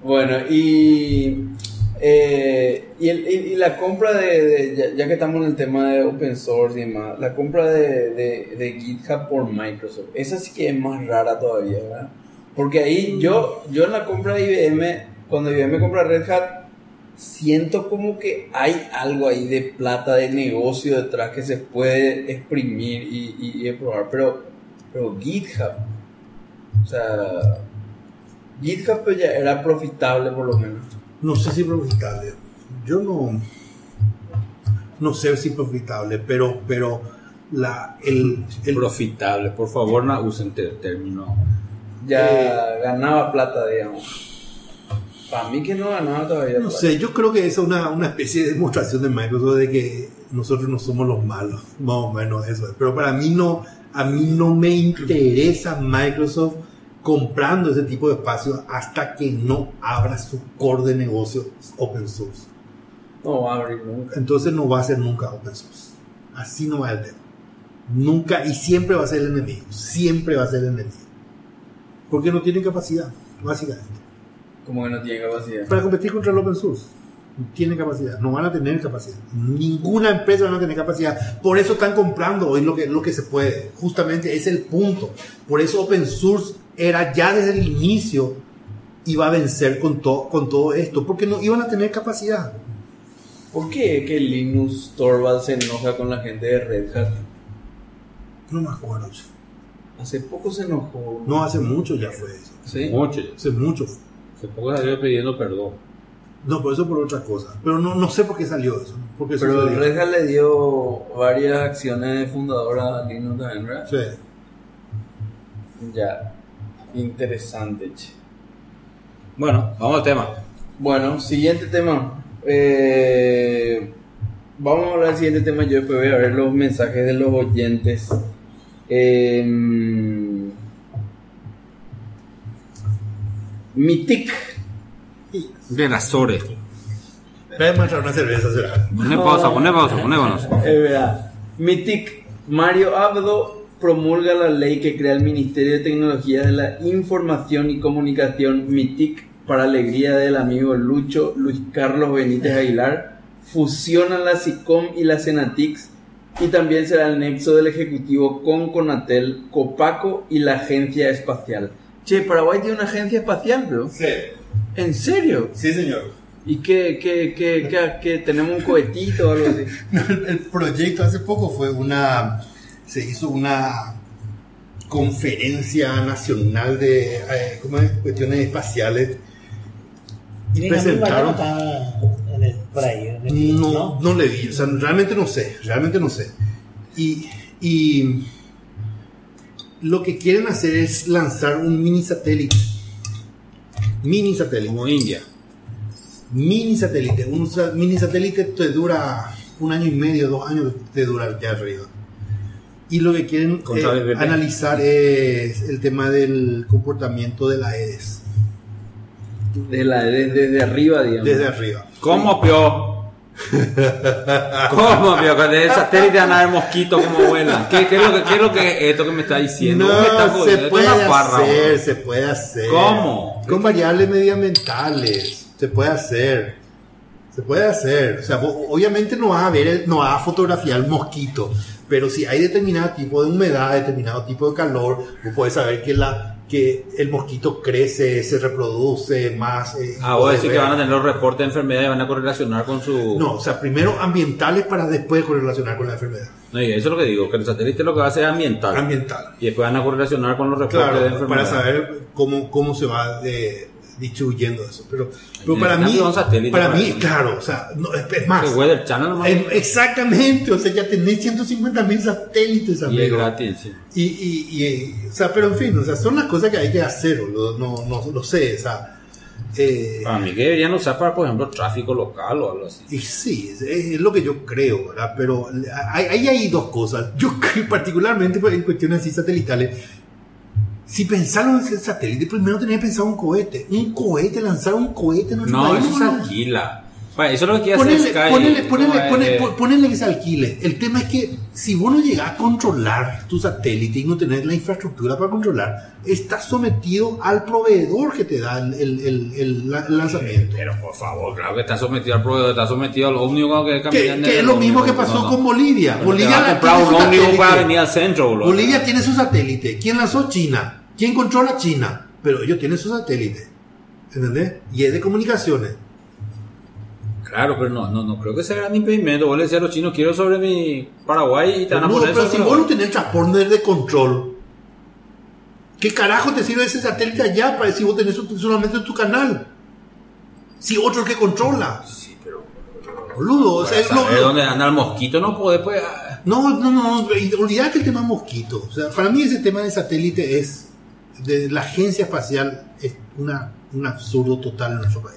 Bueno, y, eh, y, la compra de, ya, que estamos en el tema de open source y demás, la compra de, de, de GitHub por Microsoft, esa sí que es más rara todavía, ¿verdad? Porque ahí yo, yo en la compra de IBM, cuando IBM compra Red Hat, siento como que hay algo ahí de plata de negocio detrás que se puede exprimir y, y, y probar, pero, pero GitHub, o sea, GitHub pues ya era profitable por lo menos. No sé si profitable. Yo no. No sé si profitable, pero, pero la, el, el- Profitable, por favor, no usen el término. Ya ganaba plata, digamos. Para mí que no ganaba todavía. no plata. sé, yo creo que es una, una especie de demostración de Microsoft de que nosotros no somos los malos, más o menos eso. es. Pero para mí no, a mí no me interesa Microsoft comprando ese tipo de espacios hasta que no abra su core de negocio open source. No va a abrir nunca. entonces no va a ser nunca open source. Así no va el tema. Nunca y siempre va a ser el enemigo. Siempre va a ser el enemigo. Porque no tienen capacidad, básicamente. Como que no tiene capacidad. Para competir contra el open source. No tienen capacidad. No van a tener capacidad. Ninguna empresa va a tener capacidad. Por eso están comprando hoy lo que, lo que se puede. Justamente es el punto. Por eso open source era ya desde el inicio iba a vencer con, to- con todo esto. Porque no iban a tener capacidad. ¿Por qué que Linus Torvald se enoja con la gente de Red Hat? No me acuerdo. Hace poco se enojó. No hace mucho ya fue eso. ¿Sí? Mucho. Hace mucho fue. Hace poco salió pidiendo perdón. No, por eso por otra cosa. Pero no, no sé por qué salió eso. ¿Por qué Pero Hat le dio varias acciones de fundadora a Linux también, ¿verdad? Sí. Ya. Interesante, che. Bueno, vamos al tema. Bueno, siguiente tema. Eh, vamos a hablar del siguiente tema. Yo después voy a ver los mensajes de los oyentes. Eh, Mitic. De las Azores. Voy a una cerveza, será. Poné pausa, poné pausa. Es verdad. Mythic, Mario Abdo promulga la ley que crea el Ministerio de Tecnología de la Información y Comunicación MITIC para alegría del amigo Lucho Luis Carlos Benítez Aguilar, fusionan la SICOM y la Senatix y también será el nexo del Ejecutivo con Conatel, Copaco y la Agencia Espacial. Che, Paraguay tiene una agencia espacial, bro. Sí, ¿En serio? sí señor. ¿Y qué, qué, qué, qué, qué- tenemos un cohetito o algo así? No, el, proyecto hace poco fue una, se hizo una conferencia nacional de eh, ¿cómo es? cuestiones espaciales. Y presentaron- en el, por ahí. en el- No, no le vi, o sea, realmente no sé, realmente no sé. Y, y lo que quieren hacer es lanzar un mini satélite. Mini satélite. Como India. Mini satélite. Un sa- mini satélite te dura un año y medio, dos años de durar ya arriba. Y lo que quieren eh, analizar es el tema del comportamiento de la EDES. De la, desde, desde arriba, digamos. Desde arriba. ¿Cómo, pio? ¿Cómo, pio? Con el satélite anda el mosquito como vuela. ¿Qué, qué es lo que, qué es lo que es esto que me está diciendo? ¿Cómo me está No, jodiendo? se puede hacer, se puede hacer. ¿Cómo? Con variables medioambientales. Se puede hacer. Se puede hacer. O sea, vos obviamente no vas a ver, el- no vas a fotografiar el mosquito. Pero si hay determinado tipo de humedad, determinado tipo de calor, vos podés saber que, la, que el mosquito crece, se reproduce más. eh, Ah, vos decís que van a tener los reportes de enfermedad y van a correlacionar con su... No, o sea, primero ambientales para después correlacionar con la enfermedad. No, y eso es lo que digo, que el satélite lo que va a hacer es ambiental. Ambiental. Y después van a correlacionar con los reportes de enfermedad. para saber cómo, cómo se va eh, distribuyendo eso. Pero, pero Hay para mí, satélite para para mí, claro, o sea, no, es, más. Weather Channel nomás. Exactamente, o sea, ya tenés 150 mil satélites, y es amigo. gratis, sí. Y, y, y, o sea, pero en fin, o sea, son las cosas que hay que hacer, boludo, no, no lo sé, o sea. eh, Para mí que deberían usar para, por ejemplo, tráfico local o algo así. Y sí, es, es lo que yo creo, ¿verdad? Pero hay, hay ahí dos cosas. Yo particularmente pues, en cuestiones así satelitales, si pensaron en el satélite, primero tenía que pensar un cohete. Un cohete, lanzar un cohete en nuestro No, país. eso se no. Bueno, eso es lo que quiere hacer Ponele, Sky. ponele, ponele, ponele- pon- ponele que se alquile. El tema es que si vos no llegás a controlar tu satélite y no tenés la infraestructura para controlar, estás sometido al proveedor que te da el, el- el- el la- el lanzamiento. Pero por favor, claro que está sometido al proveedor, está sometido al ómnibus que Que, que es lo mismo que pasó No, no. con Bolivia. Pero Bolivia te a comprar un su ómnibus satélite. para venir al centro, boludo. Bolivia tiene su satélite. ¿Quién lanzó China? ¿Quién controla China? Pero ellos tienen su satélite. ¿Entendés? Y es de comunicaciones. Claro, pero no, no, no creo que sea gran impedimento. Vos le decís a los chinos, quiero sobre mi Paraguay y te van a No, poner pero si vos no tenés transponder de control, ¿qué carajo te sirve ese satélite allá para si vos tenés solamente tu canal? Si otro que controla. Sí, pero... Boludo, o sea, es lo- ¿Sabes dónde anda el mosquito? No puede, pues... ah, No, no, no, olvidate el tema mosquito. O sea, para mí ese tema de satélite es, de la agencia espacial, es una, un absurdo total en nuestro país.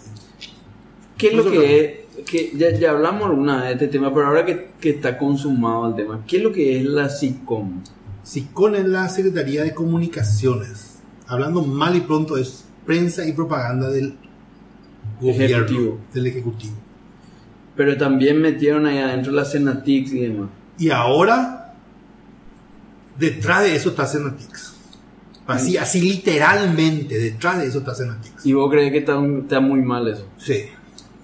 ¿Qué es lo que es? Que ya, ya hablamos alguna vez de este tema, pero ahora que, que está consumado el tema, ¿qué es lo que es la SICOM? SICON es la Secretaría de Comunicaciones. Hablando mal y pronto es prensa y propaganda del gobierno, Ejecutivo. del Ejecutivo. Pero también metieron ahí adentro la Senatix y demás. Y ahora, detrás de eso está Senatix. Así, así literalmente, detrás de eso está Senatix. ¿Y vos crees que está, está muy mal eso? Sí,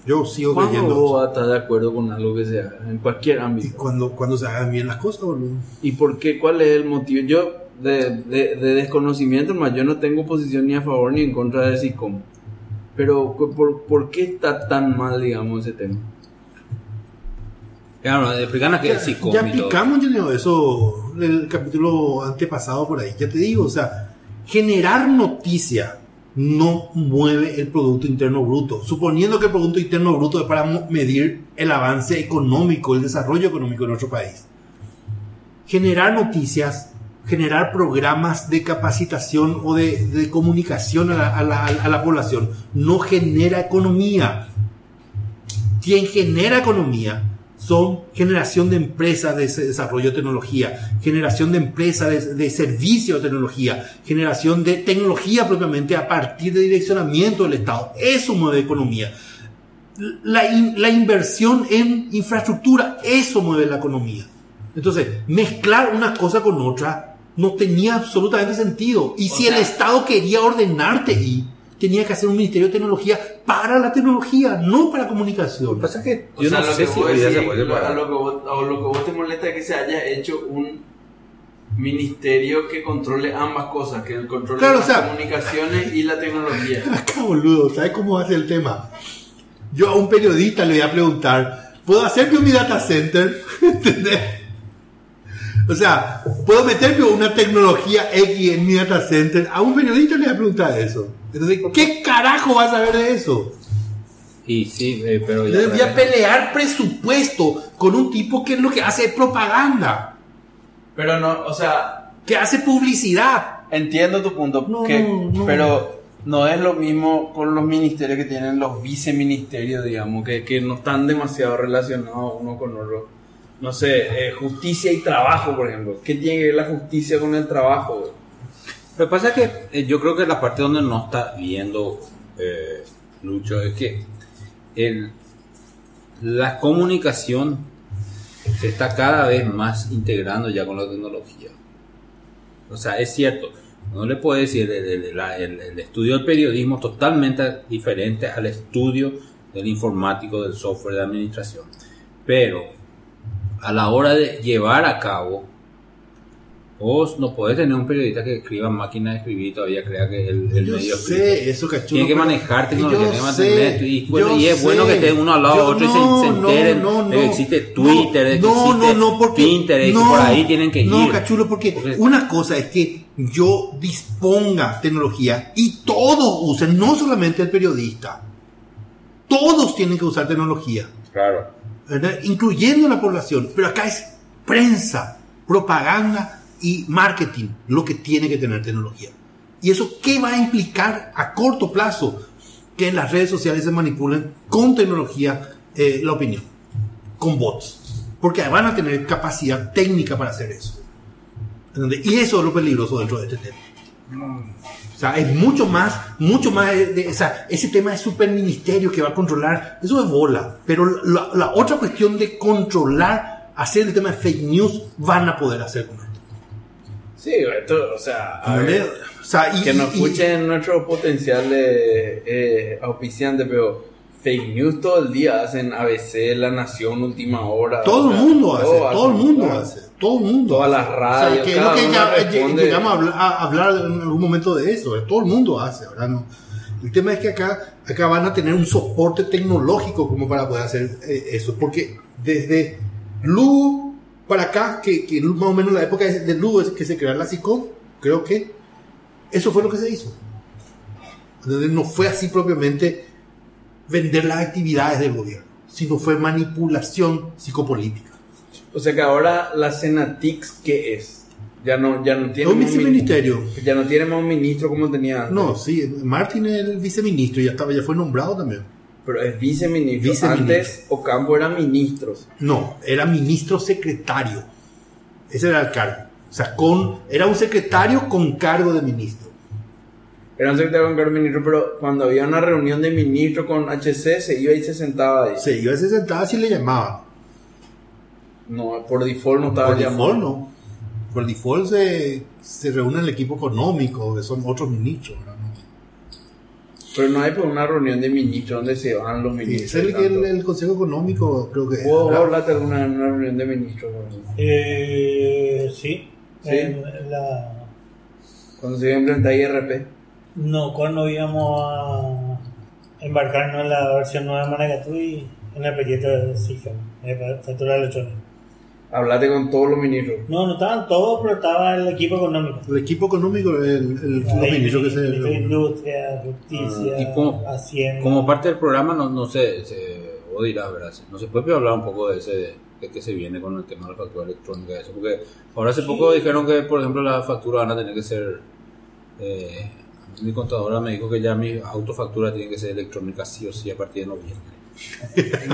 yo sigo ¿Cuándo creyendo vas a estar de acuerdo con algo que sea en cualquier Y ámbito? cuando, cuando se hagan bien las cosas, boludo. ¿Y por qué? ¿Cuál es el motivo? Yo, de, de, de desconocimiento, más yo no tengo posición ni a favor ni en contra de SICOM. Pero, ¿por, por qué está tan mal, digamos, ese tema? Claro, explícanos qué Ya, es SICOM ya y explicamos, Janeo, eso en el capítulo antepasado por ahí. Ya te digo, o sea, generar noticia no mueve el Producto Interno Bruto. Suponiendo que el Producto Interno Bruto es para medir el avance económico, el desarrollo económico de nuestro país. Generar noticias, generar programas de capacitación o de, de comunicación a la, a la- a la población no genera economía quien genera economía son generación de empresas de desarrollo de tecnología, generación de empresas de, de servicio de tecnología, generación de tecnología propiamente a partir de direccionamiento del Estado. Eso mueve economía. La, in- la inversión en infraestructura, eso mueve la economía. Entonces, mezclar una cosa con otra no tenía absolutamente sentido. Y si el Estado quería ordenarte y tenía que hacer un ministerio de tecnología para la tecnología, no para comunicación. Lo que pasa es que O yo sea, no lo sé que si vos hoy día se decís, puede lo- a separar. lo que vos, a lo que vos te molesta es que se haya hecho un ministerio que controle ambas cosas, que controle Claro, las o sea- comunicaciones y la tecnología. Acá, boludo, ¿sabes cómo hace el tema? Yo a un periodista le voy a preguntar, ¿puedo hacerme mi data center? ¿Entendés? O sea, ¿puedo meterme una tecnología X en mi data center? A un periodista le voy a preguntar eso. Entonces, ¿qué carajo vas a saber de eso? Y sí, eh, pero Le voy a pelear presupuesto con un tipo que es lo que hace es propaganda, Pero no, o sea, que hace publicidad. entiendo tu punto, No, que- no. pero no es lo mismo con los ministerios que tienen los viceministerios, digamos, que, que no están demasiado relacionados uno con otro. No sé, eh, justicia y trabajo, por ejemplo. ¿Qué tiene que ver la justicia con el trabajo? Lo que pasa es que eh, yo creo que la parte donde no está viendo eh, Lucho es que la comunicación se está cada vez más integrando ya con la tecnología. O sea, es cierto, no le puedo decir el, el- el estudio del periodismo totalmente diferente al estudio del informático, del software de administración. Pero a la hora de llevar a cabo Vos no podés tener un periodista que escriba máquina de escribir y todavía crea que el, el Yo medio sé, eso tiene que manejar tecnología, tiene que mantener y, bueno, yo y es bueno que estén uno al lado de otro y se- no, se, no, enteren no, de no. que existe Twitter, de que no, existe no, no, porque, Pinterest, no, por ahí tienen que No, ir. cachulo, porque, Porque- una cosa es que yo disponga tecnología y todos usen, no solamente el periodista. Todos tienen que usar tecnología. Claro. ¿verdad? incluyendo la población. Pero acá es prensa, propaganda y marketing lo que tiene que tener tecnología. ¿Y eso qué va a implicar a corto plazo? Que las redes sociales se manipulen con tecnología eh, la opinión, con bots. Porque van a tener capacidad técnica para hacer eso. ¿Entendés? Y eso es lo peligroso dentro de este tema. O sea, es mucho más, mucho más, de, de- o sea, ese tema de superministerio que va a controlar, eso es bola. Pero la, la otra cuestión de controlar, hacer el tema de fake news, van a poder hacer con esto. Sí, esto, o sea, a ver. O sea, y- que nos escuchen nuestro potencial de eh, auspiciante, pero fake news todo el día hacen ABC, La Nación, Última Hora. todo o el sea, mundo hace, todo todo el mundo claro. hace, todo el mundo. Todas las O sea, radios, que es lo que ya- responde. llegamos a hablar, a hablar en algún momento de eso, todo el mundo hace, ¿verdad? No. El tema es que acá, acá van a tener un soporte tecnológico como para poder hacer eh, eso, porque desde Lu para acá, que, que más o menos la época de Lu es que se creó la SICOM, creo que eso fue lo que se hizo. Entonces, no fue así propiamente vender las actividades del gobierno, sino fue manipulación psicopolítica. O sea que ahora la Senatix, ¿qué es? Ya no, ya no tiene un más un viceministerio. min- Ya no tiene más un ministro como tenía antes. No, sí, Martín es el viceministro, ya estaba, ya fue nombrado también. Pero es viceministro. Viceministro. Antes Ocampo era ministro. No, era ministro secretario. Ese era el cargo. O sea, con, era un secretario con cargo de ministro. Era un secretario con cargo de ministro, pero cuando había una reunión de ministros con HC, se iba y se sentaba ahí. Se iba y se sentaba si le llamaban. No, por default no estaba Por llamado. default no. Por default se, se reúne el equipo económico, que son otros ministros. ¿verdad? Pero no hay por una reunión de ministros donde se van los Y ministros. es el, tanto. el, el Consejo Económico, creo que. ¿Vos, ¿verdad? hablaste alguna vez en una reunión de ministros? Eh, sí. Sí. En la, Cuando se iba a implementar IRP. no, cuando íbamos a embarcarnos en la versión nueva de Manacatú en el proyecto de SIFA, de factura electrónica. Hablaste con todos los ministros. No, no estaban todos, pero estaba el equipo económico. El equipo económico, el, el, los ministros que se. Industria, Justicia, Ah, y como- Hacienda. Como parte del programa, no, no sé, se, vos dirás, ¿verdad? No se puede hablar un poco de ese, de que se viene con el tema de la factura electrónica, eso, porque ahora hace poco dijeron que, por ejemplo, las facturas van a tener que ser, eh, mi contadora me dijo que ya mi autofactura tiene que ser electrónica sí o sí a partir de noviembre.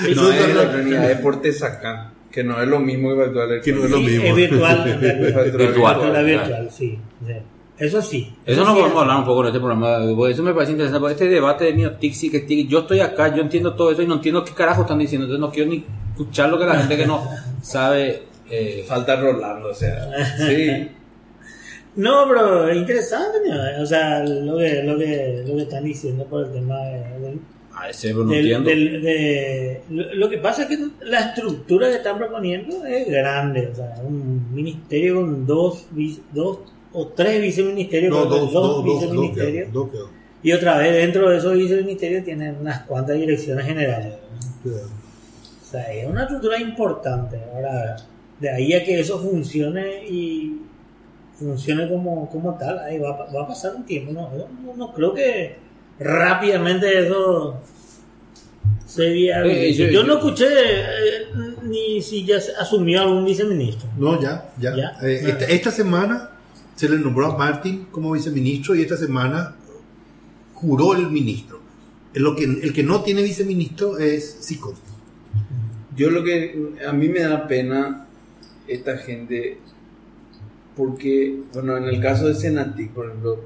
No, Eso es es electrónica, es por Tesacán, que no es lo mismo que electrónica. Que no es lo mismo. Es virtual. Virtual. Virtual. virtual, sí. sí. Eso sí. Eso no sí podemos es. hablar un poco en este programa, eso me parece interesante, porque este debate de mío, Tixi, que Tixi, yo estoy acá, yo entiendo todo eso y no entiendo qué carajo están diciendo, entonces no quiero ni escuchar lo que la gente que no sabe Eh, Falta Rolando, o sea. Sí. No, pero es interesante, ¿no? o sea, lo que, lo que, lo que están diciendo por el tema de, a ese no del- entiendo. del- de- lo, que pasa es que la estructura que están proponiendo es grande, o sea, un ministerio con dos, dos o tres viceministerios, No, dos, dos, dos, dos, viceministerios, quedó, dos quedó. y otra vez dentro de esos viceministerios tienen unas cuantas direcciones generales. O sea, es una estructura importante. Ahora, de ahí a que eso funcione y funcione como, como tal, ahí va, a- va a pasar un tiempo. No, Yo no, no creo que rápidamente eso se viabilice. Eh, yo- no escuché eh, ni si ya se asumió algún viceministro. No, ya, ya. Ya. Eh, esta, esta semana se le nombró a Martin como viceministro y esta semana juró el ministro. Lo que, el que no tiene viceministro es Sico. Yo lo que a mí me da pena esta gente porque, bueno, en el caso de Senatic, por ejemplo,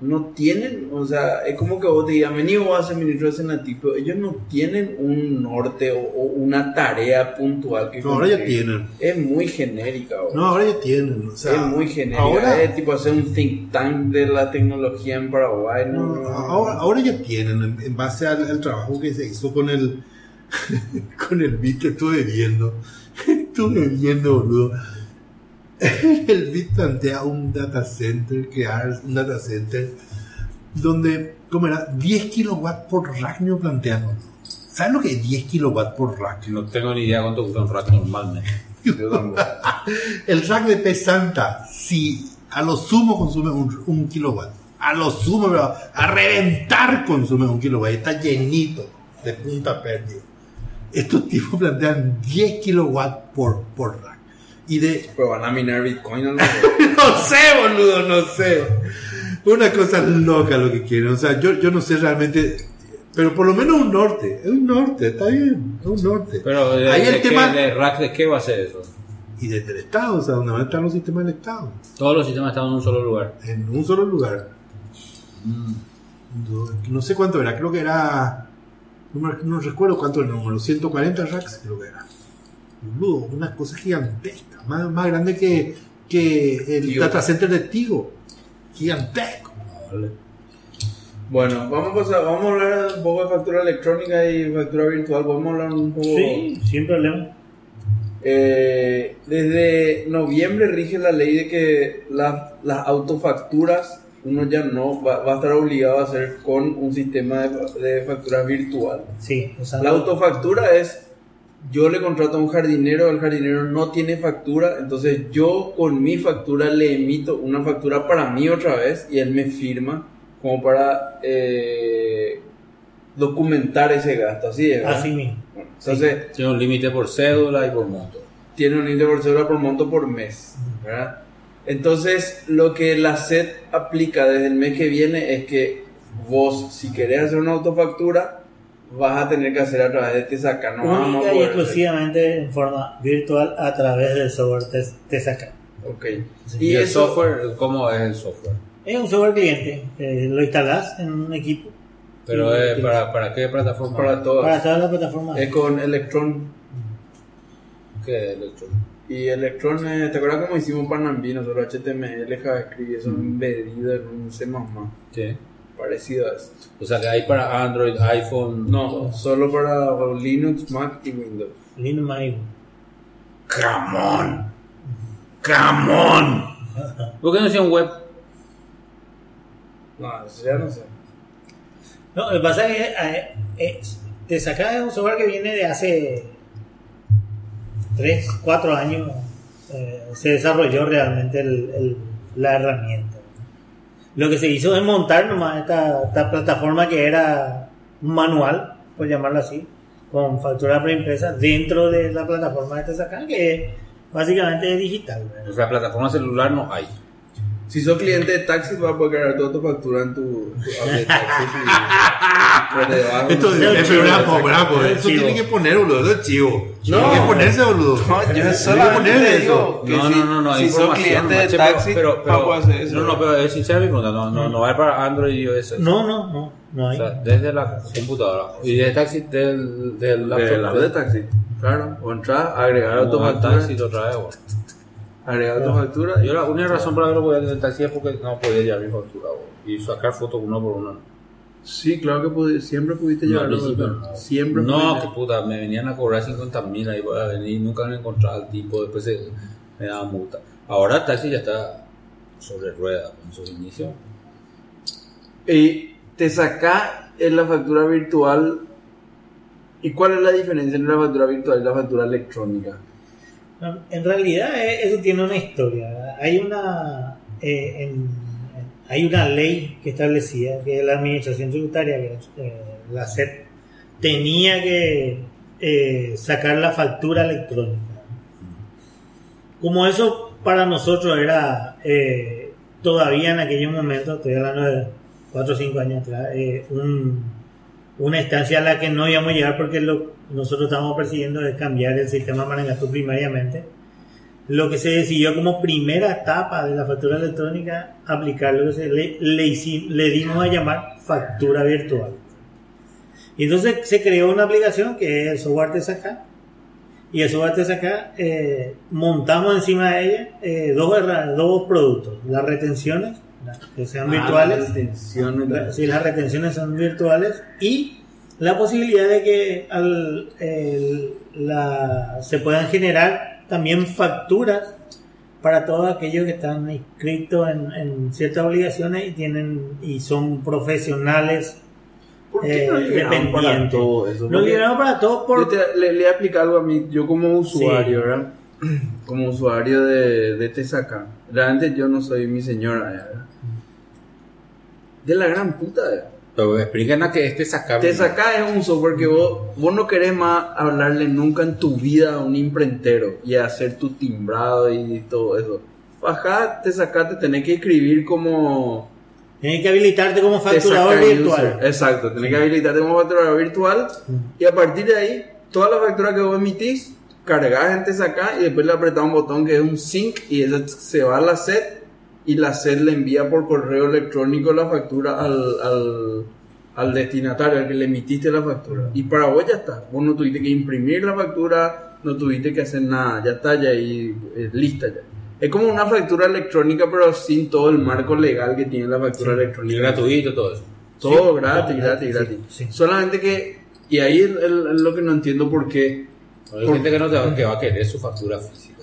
no tienen, o sea, es como que vos te digas, vení vos a ser ministro de Senatic, pero ellos no tienen un norte o, o una tarea puntual que No, ahora ya tienen. Es muy genérica, vos. No, ahora ya tienen. O sea, es muy genérica. Ahora, es tipo hacer un think tank de la tecnología en Paraguay. No, no, ahora, ahora ya tienen, en, en base al, al trabajo que se hizo con el con el beat que estuve viendo. Estuve viendo, boludo. El beat plantea un data center, crear un data center donde, ¿cómo era? 10 kilowatts por rack me planteando. ¿Sabes lo que es 10 kilowatts por rack? No tengo ni idea cuánto cuesta un rack normalmente. El rack de P Santa, si a lo sumo consume un, un kilowatt, a lo sumo, pero a reventar consume un kilowatt, está llenito de punta pérdida. Estos tipos plantean 10 kilowatts por, por rack. Y de, Pero van a minar Bitcoin o no. no sé, boludo, no sé. Una cosa loca lo que quieren. O sea, yo, yo no sé realmente, pero por lo menos un norte, es un norte, está bien, es un norte. Pero de, Ahí el de qué- tema- de rack de qué va a ser eso? Y desde el Estado, o sea, donde van a estar los sistemas del Estado. Todos los sistemas están en un solo lugar. en un solo lugar. No, no sé cuánto era, creo que era. No, no recuerdo cuánto era el número, 140 racks creo que era. Boludo, una cosa gigantesca, más, más grande que, que el data center de Tigo. Gigantesco. Bueno, vamos a, pasar- vamos a hablar un poco de factura electrónica y factura virtual. Vamos a hablar un poco. Sí, sin problema. Eh, desde noviembre rige la ley de que la- las autofacturas uno ya no va, va a estar obligado a hacer con un sistema de, de factura virtual. Sí, La autofactura es yo le contrato a un jardinero, el jardinero no tiene factura, entonces yo con mi factura le emito una factura para mí otra vez y él me firma como para eh, documentar ese gasto, así es. ¿verdad? Así mismo. Bueno, entonces Tiene un límite por cédula y por monto. tiene un límite por cédula por monto por mes, ¿verdad? Entonces, lo que la SED aplica desde el mes que viene es que vos, si querés hacer una autofactura, vas a tener que hacer a través de Tesaca. No vamos a Única y exclusivamente en forma virtual a través del software Tes- Tesaca. Ok. ¿Y, Y, el eso, software? ¿Cómo es el software? Es un software cliente, eh, lo instalás en un equipo ¿Pero es sí. para, para qué plataforma? para todos. para todas las plataformas. Es con Electron. ¿Qué Electron? Y Electron, eh, ¿te acuerdas cómo hicimos Panambi? Nosotros HTML, JavaScript, eso Mm. embedido en un C++. Sí. Parecido a eso. O sea que hay para Android, iPhone. No, solo para Linux, Mac y Windows. Linux Mail. ¡Come on! ¡Come on! ¿Por qué no un web? No, eso ya no sé. No, lo que pasa es que eh, eh, Tesaca es un software que viene de hace 3, 4 años. eh, se desarrolló realmente el- el- la herramienta. Lo que se hizo es montar nomás esta, esta plataforma que era manual, por llamarlo así, con factura preimpresa dentro de la plataforma de Tesaca, que básicamente es digital. ¿verdad? O sea, plataforma celular no hay. Si sos cliente de taxi, vas a poder cargar toda tu factura en tu, tu app de taxi. y. Esto es bravo, bravo. es Eso tiene que poner, boludo. Eso es chivo. No. Tiene que ponerse, boludo. No, yo solamente ponerle digo que No, si, no, no, no, si sos cliente de macho, taxi, pero, pero, hacer eso. no, no, pero es sincera mi pregunta, no, no, no va para Android y iOS. No, no, no, no O hay. sea, desde la computadora. Y desde taxi del, del De la app de taxi. Claro, o entrar, agregar autofactura. taxi lo trae, bueno. Agregar autofactura. Yo la única razón por la que no podía tener taxi es porque no podía llevar mi factura y sacar fotos uno por uno. Sí, claro que pudi- siempre pudiste No, llevar no. Siempre No, que puta, me venían a cobrar 50 mil ahí para venir, nunca me encontraba al tipo, después se, me daba multa. Ahora el taxi ya está sobre rueda en su inicio. Y te saca en la factura virtual. ¿Y cuál es la diferencia entre la factura virtual y la factura electrónica? En realidad eh, eso tiene una historia. Hay una eh, hay una ley que establecía que la administración tributaria, eh, la SEP, tenía que sacar la factura electrónica. Como eso para nosotros era todavía en aquellos momentos, estoy hablando de 4 o 5 años atrás, un- una instancia a la que no íbamos a llegar porque lo, nosotros estábamos persiguiendo es cambiar el sistema Marangatú primariamente. Lo que se decidió como primera etapa de la factura electrónica, aplicar lo que se le, le, le dimos a llamar factura virtual. Y entonces se creó una aplicación que es el software TSK. Y el software TSK eh, montamos encima de ella eh, dos, dos productos: las retenciones, que sean virtuales. Ah, retenciones. La- Sí, las retenciones son virtuales y la posibilidad de que al- el- la- se puedan generar también facturas para todos aquellos que están inscritos en, en ciertas obligaciones y tienen y son profesionales ¿Por qué eh, no liberaron para dependientes. todo eso? Lo Porque liberaron para todo por yo te- le, le voy a explicar algo a mí, yo como usuario, Sí. ¿verdad? Como usuario de, de Tesaca. Realmente yo no soy mi señora, ¿verdad? De la gran puta. Pero a que este sacar. Tesaca es un software que vos, vos no querés más hablarle nunca en tu vida a un imprentero y hacer tu timbrado y todo eso. Bajá, Tesaca te tenés que escribir como... Tienes que habilitarte como Te facturador saca virtual. user. Exacto, tenés que habilitarte como facturador virtual y a partir de ahí, toda la factura que vos emitís, cargas en Tesaca y después le apretás un botón que es un sync y eso se va a la set y la set le envía por correo electrónico la factura al, al, al destinatario, al que le emitiste la factura. Y para vos ya está, vos no tuviste que imprimir la factura, no tuviste que hacer nada, ya está, ya ahí, eh, lista ya. Es como una factura electrónica, pero sin todo el marco legal que tiene la factura Y electrónica. gratuito, todo eso. Todo Sí, gratis, gratis, gratis, sí, sí. Solamente que, y ahí es lo que no entiendo por qué. Hay Por- gente que no te va, que va a querer su factura física.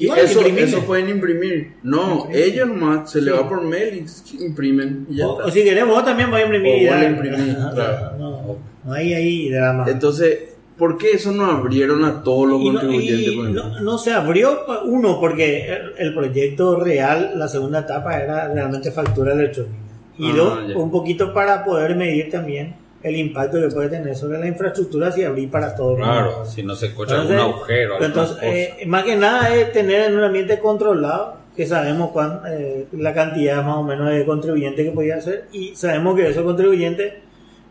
Y Igual, eso, eso pueden imprimir. No, ellos nomás se le va por mail y imprimen y ya O, o si querés, vos también vas a imprimir. O y dar. imprimís, No, claro. no, no hay ahí drama. Entonces, ¿por qué eso no abrieron a todos los Y no, contribuyentes? y por ejemplo? no- no se abrió, uno, porque el, el proyecto real, la segunda etapa era realmente factura electrónica. Y Ah, dos, ya. un poquito para poder medir también el impacto que puede tener sobre la infraestructura si abrir para todo el Claro, mundo. si no se escucha Entonces, algún agujero, entonces, eh, más que nada es tener en un ambiente controlado, que sabemos cuán, eh, la cantidad más o menos de contribuyentes que podía hacer y sabemos que esos contribuyentes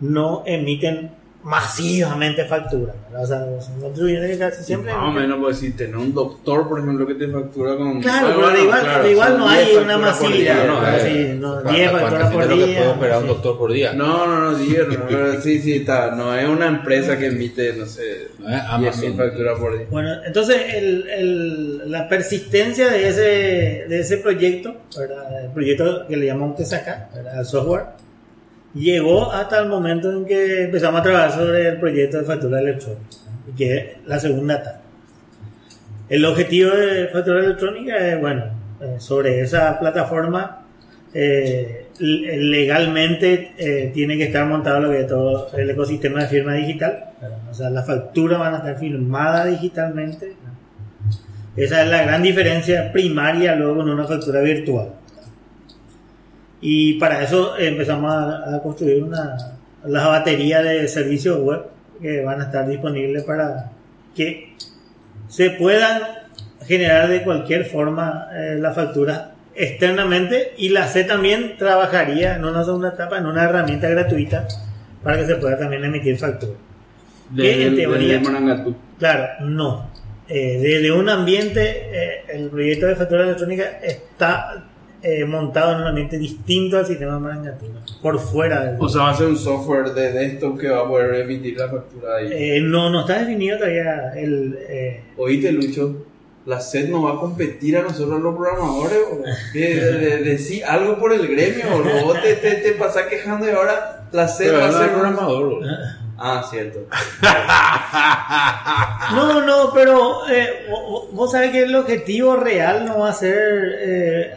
no emiten masivamente facturas. ¿verdad? O sea, que casi siempre... Más o menos, pues si tenés un doctor, por ejemplo, que te factura con. Claro, Ah, pero bueno, igual, claro, igual no 10 hay una masividad. día, no, eh, Sí, no, ¿cuánta- 10 cuánta facturas por lo que día. puede operar un sí. doctor por día? No, no, no, digo, no, pero sí, sí, está. No es una empresa que emite, no sé, No 10.000 Amazon. facturas por día. Bueno, entonces el, el- la persistencia de ese, de ese proyecto, ¿verdad? el proyecto que le llamamos TSACA, el software, llegó hasta el momento en que empezamos a trabajar sobre el proyecto de factura electrónica, que es la segunda etapa. El objetivo de factura electrónica es, bueno, eh, sobre esa plataforma eh, legalmente eh, tiene que estar montado lo que es todo el ecosistema de firma digital. O sea, las facturas van a estar firmadas digitalmente. Esa es la gran diferencia primaria luego con una factura virtual. Y para eso empezamos a, a construir una, las baterías de servicios web que van a estar disponibles para que se puedan generar de cualquier forma eh, las facturas externamente y la C también trabajaría en una segunda etapa en una herramienta gratuita para que se pueda también emitir factura. En teoría-. Claro, no. Eh, desde un ambiente, eh, el proyecto de factura electrónica está eh, montado en un ambiente distinto al sistema Marangatino, por fuera del... O sea, va a ser un software de desktop que va a poder emitir la factura ahí. Eh, no, no está definido todavía el... eh, Oíste, Lucho, la SED nos va a competir a nosotros los programadores. bro. Que de- de- Decí algo por el gremio. Vos te, te, te pasás quejando y ahora la SED Pero va a no ser programador. Ah, cierto. No, no, pero eh, vo- vo- vos sabés que el objetivo real no va a ser eh,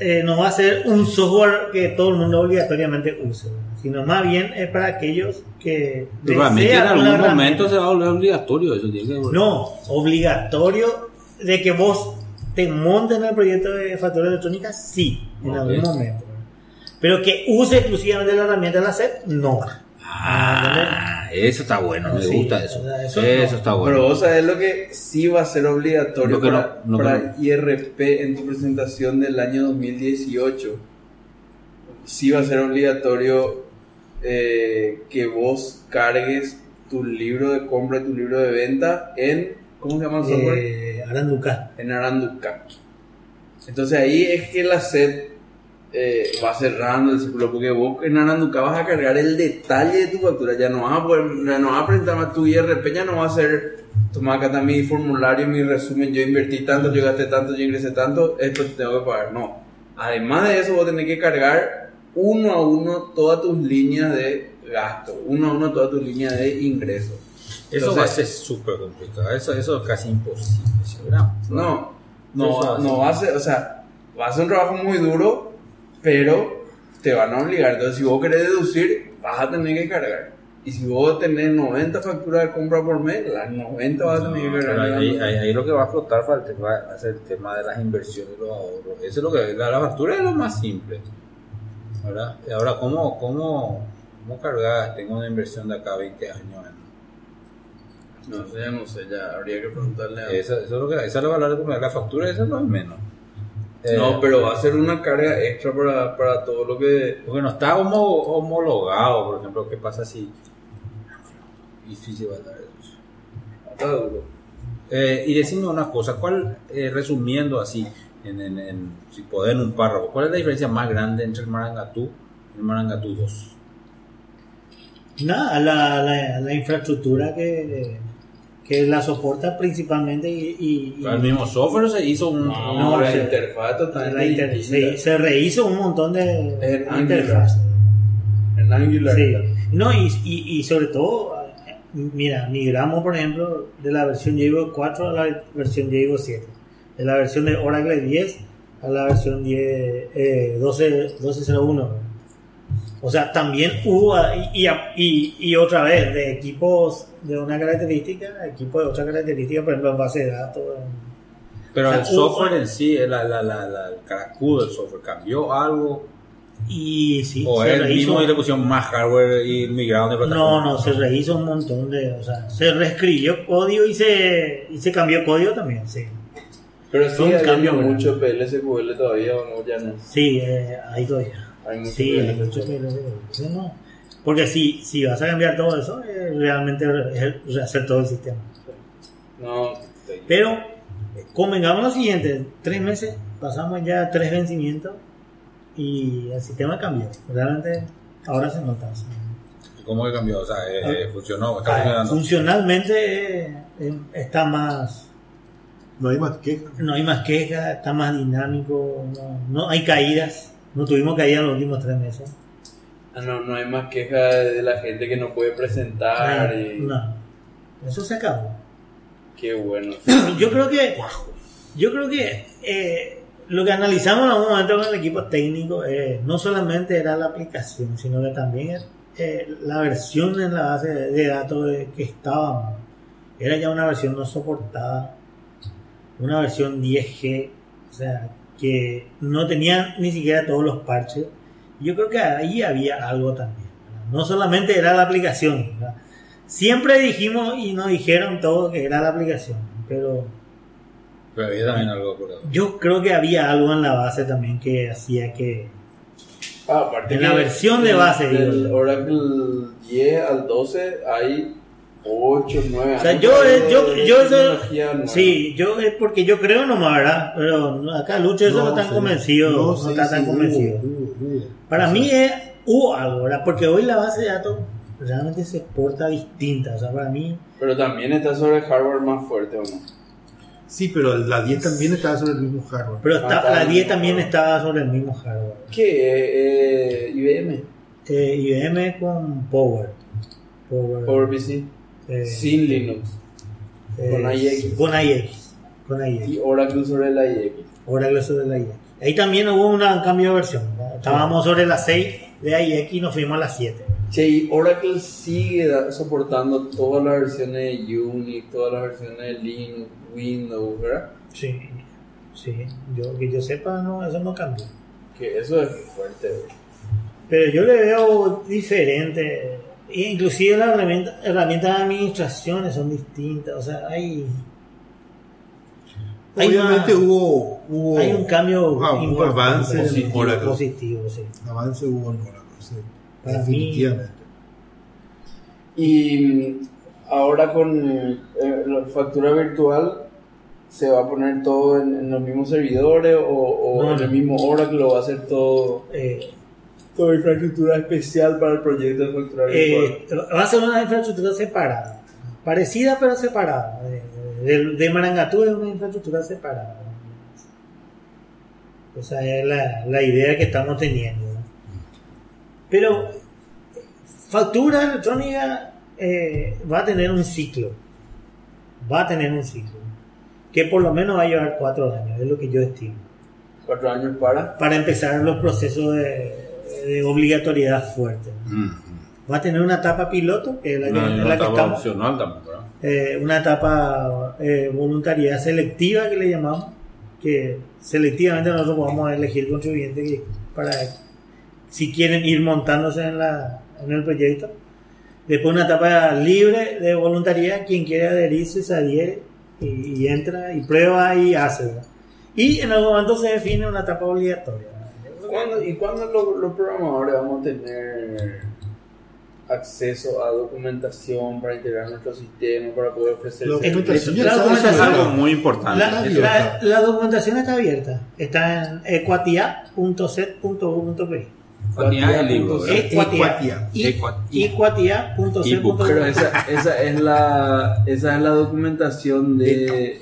eh, no va a ser un software que todo el mundo obligatoriamente use, sino más bien es para aquellos que Realmente en algún momento se va a volver obligatorio eso. Tiene que No, obligatorio de que vos te montes en el proyecto de factura electrónica, sí, en algún momento. Pero que use exclusivamente la herramienta de la SEP, no. Ah, eso está bueno, me Sí, gusta eso. eso Eso, no. está bueno. Pero vos sabés lo que sí va a ser obligatorio no- para, IRP en tu presentación del año 2018. Sí va a ser obligatorio eh, que vos cargues tu libro de compra y tu libro de venta en, ¿cómo se llama el software? Eh, Aranduca. en Aranduca. Entonces ahí es que la SED eh, va cerrando el círculo, porque vos en Aranduca vas a cargar el detalle de tu factura, ya no vas a poder, ya no vas a presentar más tu IRP, ya no va a ser, toma acá está mi formulario, mi resumen, yo invertí tanto, yo gasté tanto, yo ingresé tanto, esto te tengo que pagar, no. Además de eso, vos tenés que cargar uno a uno todas tus líneas de gasto, uno a uno todas tus líneas de ingreso. Eso Entonces- va a ser súper complicado. Eso, eso es casi imposible. No, no, no va a ser, o sea, va a ser un trabajo muy duro, pero te van a obligar. Entonces, si vos querés deducir, vas a tener que cargar. Y si vos tenés 90 facturas de compra por mes, las 90 vas a tener que cargar. ahí, ahí- ahí lo que va a flotar va a va a ser el tema de las inversiones y los ahorros. Eso es lo que la, la factura es lo más simple. ¿verdad? Y ahora, ¿cómo, cómo, cómo cargas? Tengo una inversión de acá a 20 años. No, ya no sé, ya habría que preguntarle a... Eso, eso es lo que, esa es la valor de la factura, eso no es menos. Eh, No, pero va a ser una carga extra para, para todo lo que... Porque no está homo- homologado, por ejemplo, ¿qué pasa si... Difícil va a dar eso. Está duro. Eh, y decime una cosa, ¿cuál, eh, resumiendo así, en, en, en- si podés en un párrafo, cuál es la diferencia más grande entre el Marangatú y el Marangatú 2? Nada, la, la, la infraestructura que, que la soporta principalmente y, y- y- ¿El mismo software se hizo un... No, No, la se- interfaz totalmente la inter- se, se rehizo un montón de En Angular. interfaces. En Angular. Sí. No, y, y, y sobre todo, mira, migramos, por ejemplo, de la versión Django 4 a la versión Django 7. De la versión de Oracle 10 a la versión 10, eh, 12, 12.01. O sea, también hubo, y, y, y- y otra vez, de equipos de una característica a equipos de otra característica, por ejemplo, en base de datos. en- Pero O sea, el software en sí, la, la, la, la- el caracú del software, ¿cambió algo? Y sí, ¿O se es el rehizo- mismo y le pusieron más hardware y migraron de plataforma? No, no, se rehizo un montón de, o sea, se reescribió código y se, y se cambió código también, sí. Pero sí cambio mucho PLSQL todavía o no, ya no. Sí, eh, ahí todavía. Hay mucho Sí, hay que no. Porque si, si vas a cambiar todo eso, eh, realmente es rehacer todo el sistema. No. Pero, eh, convengamos lo siguiente, tres meses, pasamos ya tres vencimientos y el sistema cambió. Realmente ahora se nota. sí. ¿Cómo que cambió? O sea, eh, Ah. funcionó, está Ah, funcionando. Funcionalmente eh, eh, está más, No hay más quejas. no hay más quejas, está más dinámico, no, no hay caídas, no tuvimos caídas en los últimos tres meses. Ah, no, no hay más queja de la gente que no puede presentar Ah, y no, eso se acabó. qué bueno. Yo creo que, yo creo que eh, lo que analizamos en algún momento con el equipo técnico eh, no solamente era la aplicación, sino que también eh, la versión en la base de, de datos de- que estábamos. Era ya una versión no soportada, una versión 10G, o sea, que no tenía ni siquiera todos los parches. Yo creo que ahí había algo también. No solamente era la aplicación. ¿verdad? Siempre dijimos y nos dijeron todo que era la aplicación, pero Pero había también algo por ahí. Yo creo que había algo en la base también que hacía que. Ah, aparte En la versión de del- base, Del digo. Oracle 10 al 12 hay 8, 9 O sea, yo, de- eh, yo, yo eso- sí, yo es porque yo creo nomás, ¿verdad? Pero acá Lucho eso no, No, está sí. convencido, no, sí, está tan sí, convencido. hubo, hubo. Para mí es, hubo algo, ¿verdad? Porque hoy la base de datos realmente se exporta distinta, o sea, para mí, Pero también está sobre hardware más fuerte, ¿o no? Sí, pero la 10 también estaba sobre el mismo hardware. pero está- Ah, la está 10 bien. también estaba sobre el mismo hardware. ¿Qué? Eh, IBM. Eh, IBM con Power. Power. PowerPC. Eh, Sin Linux. eh, con IX. Con IX. Con IX. Y Oracle sobre la IX. Oracle sobre la IX. Ahí también hubo un cambio de versión. ¿verdad? Estábamos sobre la 6 de IX y nos fuimos a la 7. Che, y Oracle sigue soportando todas las versiones de Unix, todas las versiones de Linux, Windows, ¿verdad? Sí, sí. Yo, que yo sepa, no, eso no cambió. Que eso es fuerte, güey. Pero yo le veo diferente. Inclusive las herramientas, herramientas de administraciones son distintas. O sea, hay, hay, Obviamente una- hubo, hubo hay un cambio ah, hubo importante, avance en positivo, Oracle. positivo, sí. Avance hubo en Oracle, sí, Para mí- definitivamente. Y mm, ahora con eh, la factura virtual, ¿se va a poner todo en, en los mismos servidores o, o No, en el mismo Oracle lo va a hacer todo, Eh, toda infraestructura especial para el proyecto de factura virtual? eh, va a ser una infraestructura separada. Parecida pero separada. De, de, de Marangatú es una infraestructura separada. Esa es la, la idea que estamos teniendo. Pero factura electrónica eh, va a tener un ciclo. Va a tener un ciclo. Que por lo menos va a llevar cuatro años, es lo que yo estimo. Cuatro años para. Para empezar los procesos de, de obligatoriedad fuerte. Mm. Va a tener una etapa piloto, que es la que, la estamos. opcional eh, una etapa eh, voluntariedad selectiva que le llamamos, que selectivamente nosotros podamos elegir contribuyentes que- para si quieren ir montándose en, la, en el proyecto. Después una etapa libre de voluntariedad, quien quiere adherirse se adhiere y, y entra y prueba y hace. ¿verdad? Y en algún momento se define una etapa obligatoria. ¿Cuándo- ¿Y cuándo lo- los programadores vamos a tener acceso a documentación para integrar nuestro sistema, para poder ofrecer documentación La Eso es documentación- algo muy importante. La, Está. la- la documentación está abierta. Está en equatia.set.u.pi. Fatia el libro. Pero esa, esa es la esa es la documentación de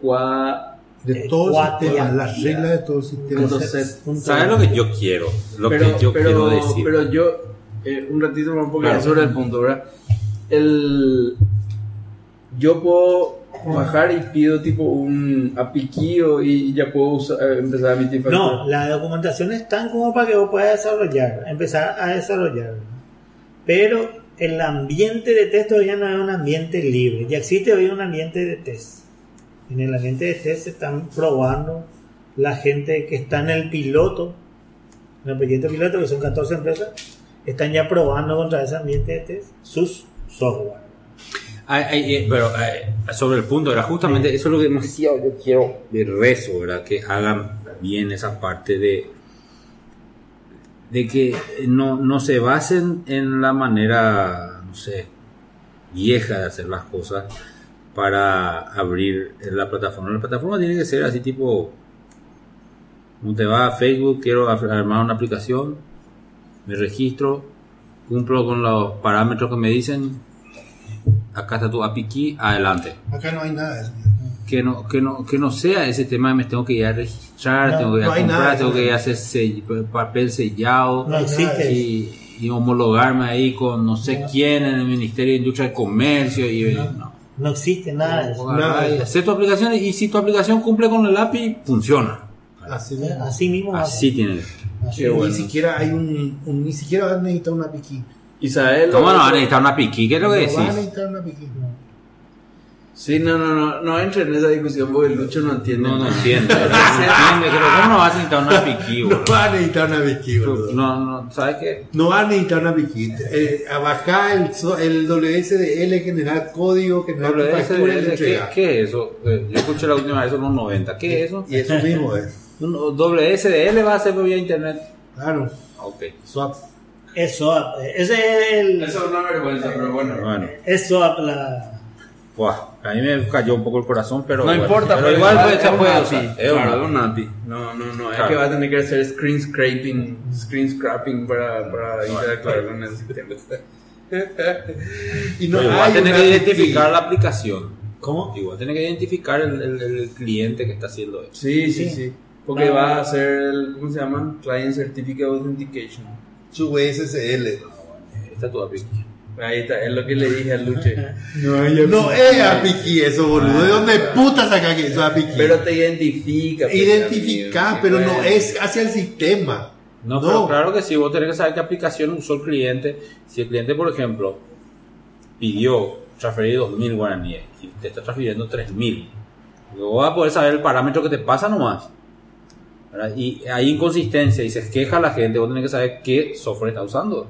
Qua- De todo el Equatia. sistema, las reglas de todo el sistema. ¿Sabes lo que yo quiero? Lo pero, que yo pero, quiero decir. pero yo eh, un ratito más porque Claro. sobre el punto, ¿verdad? El yo puedo bajar y pido tipo un apiquío y ya puedo usar- eh, empezar a emitir factura. No, la documentación es tan como para que vos puedas desarrollar, empezar a desarrollar. Pero el ambiente de test todavía no es un ambiente libre. Ya existe hoy un ambiente de test. En el ambiente de test se están probando la gente que está en el piloto, en el proyecto piloto, que son 14 empresas, están ya probando contra ese ambiente de test sus software. Eh, pero sobre el punto, era justamente eso es lo que demasiado yo quiero de rezo, ¿verdad? Que hagan bien esa parte de de que no, no se basen en la manera, no sé, vieja de hacer las cosas para abrir la plataforma. La plataforma tiene que ser así tipo, como te va a Facebook, quiero armar una aplicación, me registro, cumplo con los parámetros que me dicen, acá está tu API key, adelante. Acá no hay nada de. Que no, que no, que no sea ese tema de me tengo que ir a registrar, No, tengo que ir no a hay nada comprar, de tengo que ir a hacer sell- papel sellado No existe. y, y homologarme ahí con no sé quién en el Ministerio de Industria y Comercio y no. No existe nada de eso. Hacer tu aplicación y si tu aplicación cumple con el API, funciona. Así mismo. Así mismo. Así tiene. Así bueno. Ni siquiera hay un, un- ni siquiera van a necesitar una piqui. Isael, ¿Cómo no van a necesitar una API key? ¿Qué es lo que No decís? van a necesitar una piqui. Sí, no, no, no, no entre en esa discusión porque Lucho no entiende. No, no entiende. No entiende. Pero ¿cómo no vas a necesitar una piqui, No va a necesitar una Vicky, boludo. No, no, ¿sabes qué? No va a necesitar una Vicky. Eh, a bajar el, so- el WSDL, generar código, generar tu factura y ¿qué. ¿Qué es eso? Eh, Yo escuché la última vez en los 90. ¿Qué es eso? Y eso mismo es. Un- WSDL va a ser vía internet. Claro. Ok. Swap. Es SOAP. Ese es el. Eso es una vergüenza, pero bueno. Bueno. Es SOAP la. Buah, a mí me cayó un poco el corazón, pero. No bueno. importa, pero, pero igual igual pues, se es puede usar. Es Claro, es un API. No, no, no. Es Claro. que va a tener que hacer screen scraping, screen scrapping para, para interactuar con el sistema. Y no Pero igual tiene que identificar la aplicación. ¿Cómo? Igual tiene que identificar el, el- el cliente que está haciendo eso. Sí, sí, Sí. sí. Porque Ah. va a hacer el, ¿cómo se llama? Client Certificate Authentication. Su WSL. Esta es tu API. Ahí está, es lo que le dije a Luche. No es API eso, boludo. ¿De dónde puta saca que eso es API? Pero te identifica. pues, pero que no es hacia el sistema. No, pero claro que sí, vos tenés que saber qué aplicación usó el cliente. Si el cliente, por ejemplo, pidió transferir 2.000 guaraníes y te está transfiriendo 3.000, luego vas a poder saber el parámetro que te pasa nomás. ¿verdad? Y hay inconsistencia y se queja la gente, vos tenés que saber qué software está usando.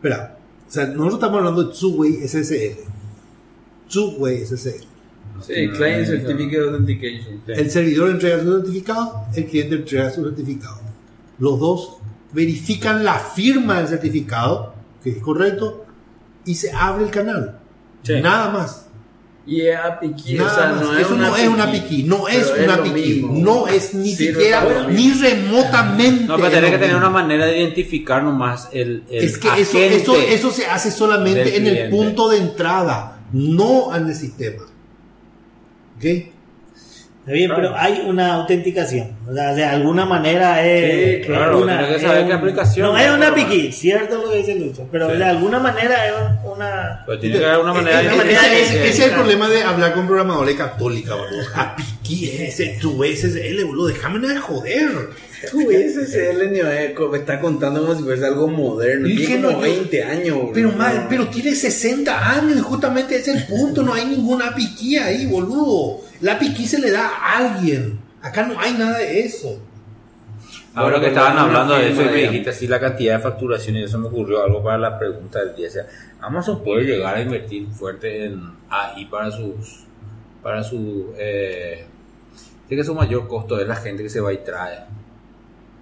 Espera, o sea, nosotros estamos hablando de Two-Way SSL. Two-Way SSL. Sí, Client Certificate Authentication. El servidor entrega su certificado, el cliente entrega su certificado. Los dos verifican la firma del certificado, que es correcto, y se abre el canal. Sí. Nada más. Y es API key, Nada o sea, no es Eso una no es una piqui, no es una lo piqui, mismo. no es ni Sirve siquiera, ni remotamente. No, pero lo que tener una manera de identificar nomás el, el Es que eso, eso, eso se hace solamente en el punto de entrada, no en el sistema. ¿Ok? Está bien, Claro. pero hay una autenticación. O sea, de alguna manera es. Sí, claro, una, tiene que saber es qué aplicación, No es una piqui, cierto lo que dice Lucho. Pero Sí. de alguna manera es una. Pero tiene que haber una manera de eh, manera ese, de- ese- ese es el problema de hablar con programadores católicos, boludo. A piqui, ese, tu SSL, boludo, déjame de joder. Tu SSL ni me me está contando como si fuese algo moderno. Y Tiene como no- 20 años. boludo. Pero, mal, pero tiene 60 años y justamente ese es el punto. No hay ninguna piqui ahí, boludo. La piqui se le da a alguien. Acá no hay nada de eso. Ahora Bueno, que estaban hablando de eso y me dijiste así la cantidad de facturación y eso me ocurrió algo para la pregunta del día. O sea, Amazon puede llegar a invertir fuerte en AI para sus, para su, eh, tiene que su mayor costo es la gente que se va y trae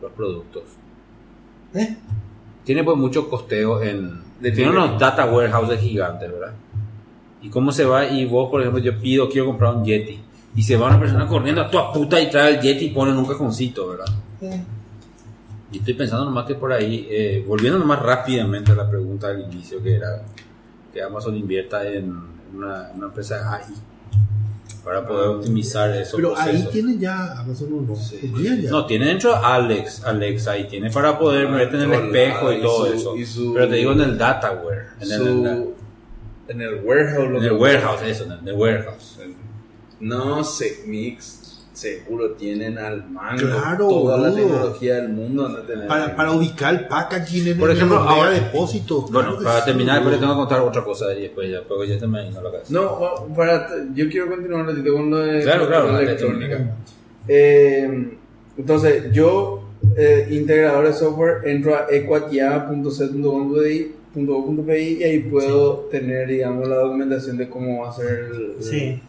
los productos. ¿Eh? Tiene pues mucho costeo en, De tiene unos data warehouses gigantes, ¿verdad? Y cómo se va y vos, por ejemplo, yo pido, quiero comprar un Yeti. Y se va una persona corriendo a toda puta y trae el Yeti y pone en un cajoncito, ¿verdad? Y estoy pensando nomás que por ahí, eh, volviendo nomás rápidamente a la pregunta del inicio, que era que Amazon invierta en una, una empresa AI para poder optimizar esos Pero ahí tiene ya Amazon o no. Tenía ya. No, tiene dentro Alex, Alexa y tiene para poder Ah, meterte en el espejo y todo su- eso. y su- Pero te digo en el dataware, en el, en el warehouse. en el warehouse, eso, en el warehouse. No sé, Mix. Seguro tienen al mango Claro, toda la tecnología del mundo. a tener. Para, para ubicar el packaging en Por el ejemplo, ahora- depósitos. Bueno, Claro para terminar, pero tengo que contar otra cosa y después ya, porque ya se me vino la cabeza. No, para, yo quiero continuar un ratito con lo de Claro, claro, la electrónica. Eh, entonces, yo, eh, integrador de software, entro a equatia.c.com.pi y ahí puedo tener, digamos, la documentación de cómo hacer el, Sí.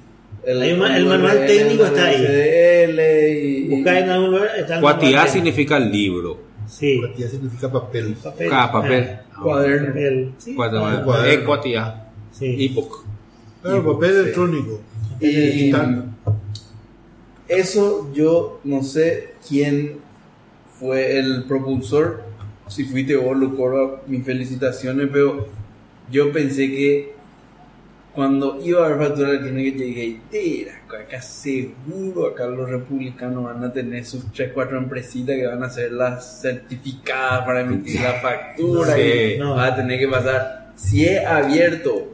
El, Hay un el manual técnico está ahí. Busca en algún lugar. Está significa libro. Sí. Significa papel. Papel. Cada papel. Ah, cuaderno. papel. Sí. Cuaderno. cuaderno. Ecuatía. Sí. Ebook. Claro, papel electrónico. Y eso yo no sé quién fue el propulsor. Si fuiste vos, Lucoro, mis felicitaciones, pero yo pensé que cuando iba a haber factura al cliente, yo dije, tira, acá seguro, acá los republicanos van a tener sus 3, 4 empresitas que van a ser las certificadas para emitir la factura. Sí. y No. va a tener que pasar. Si es abierto,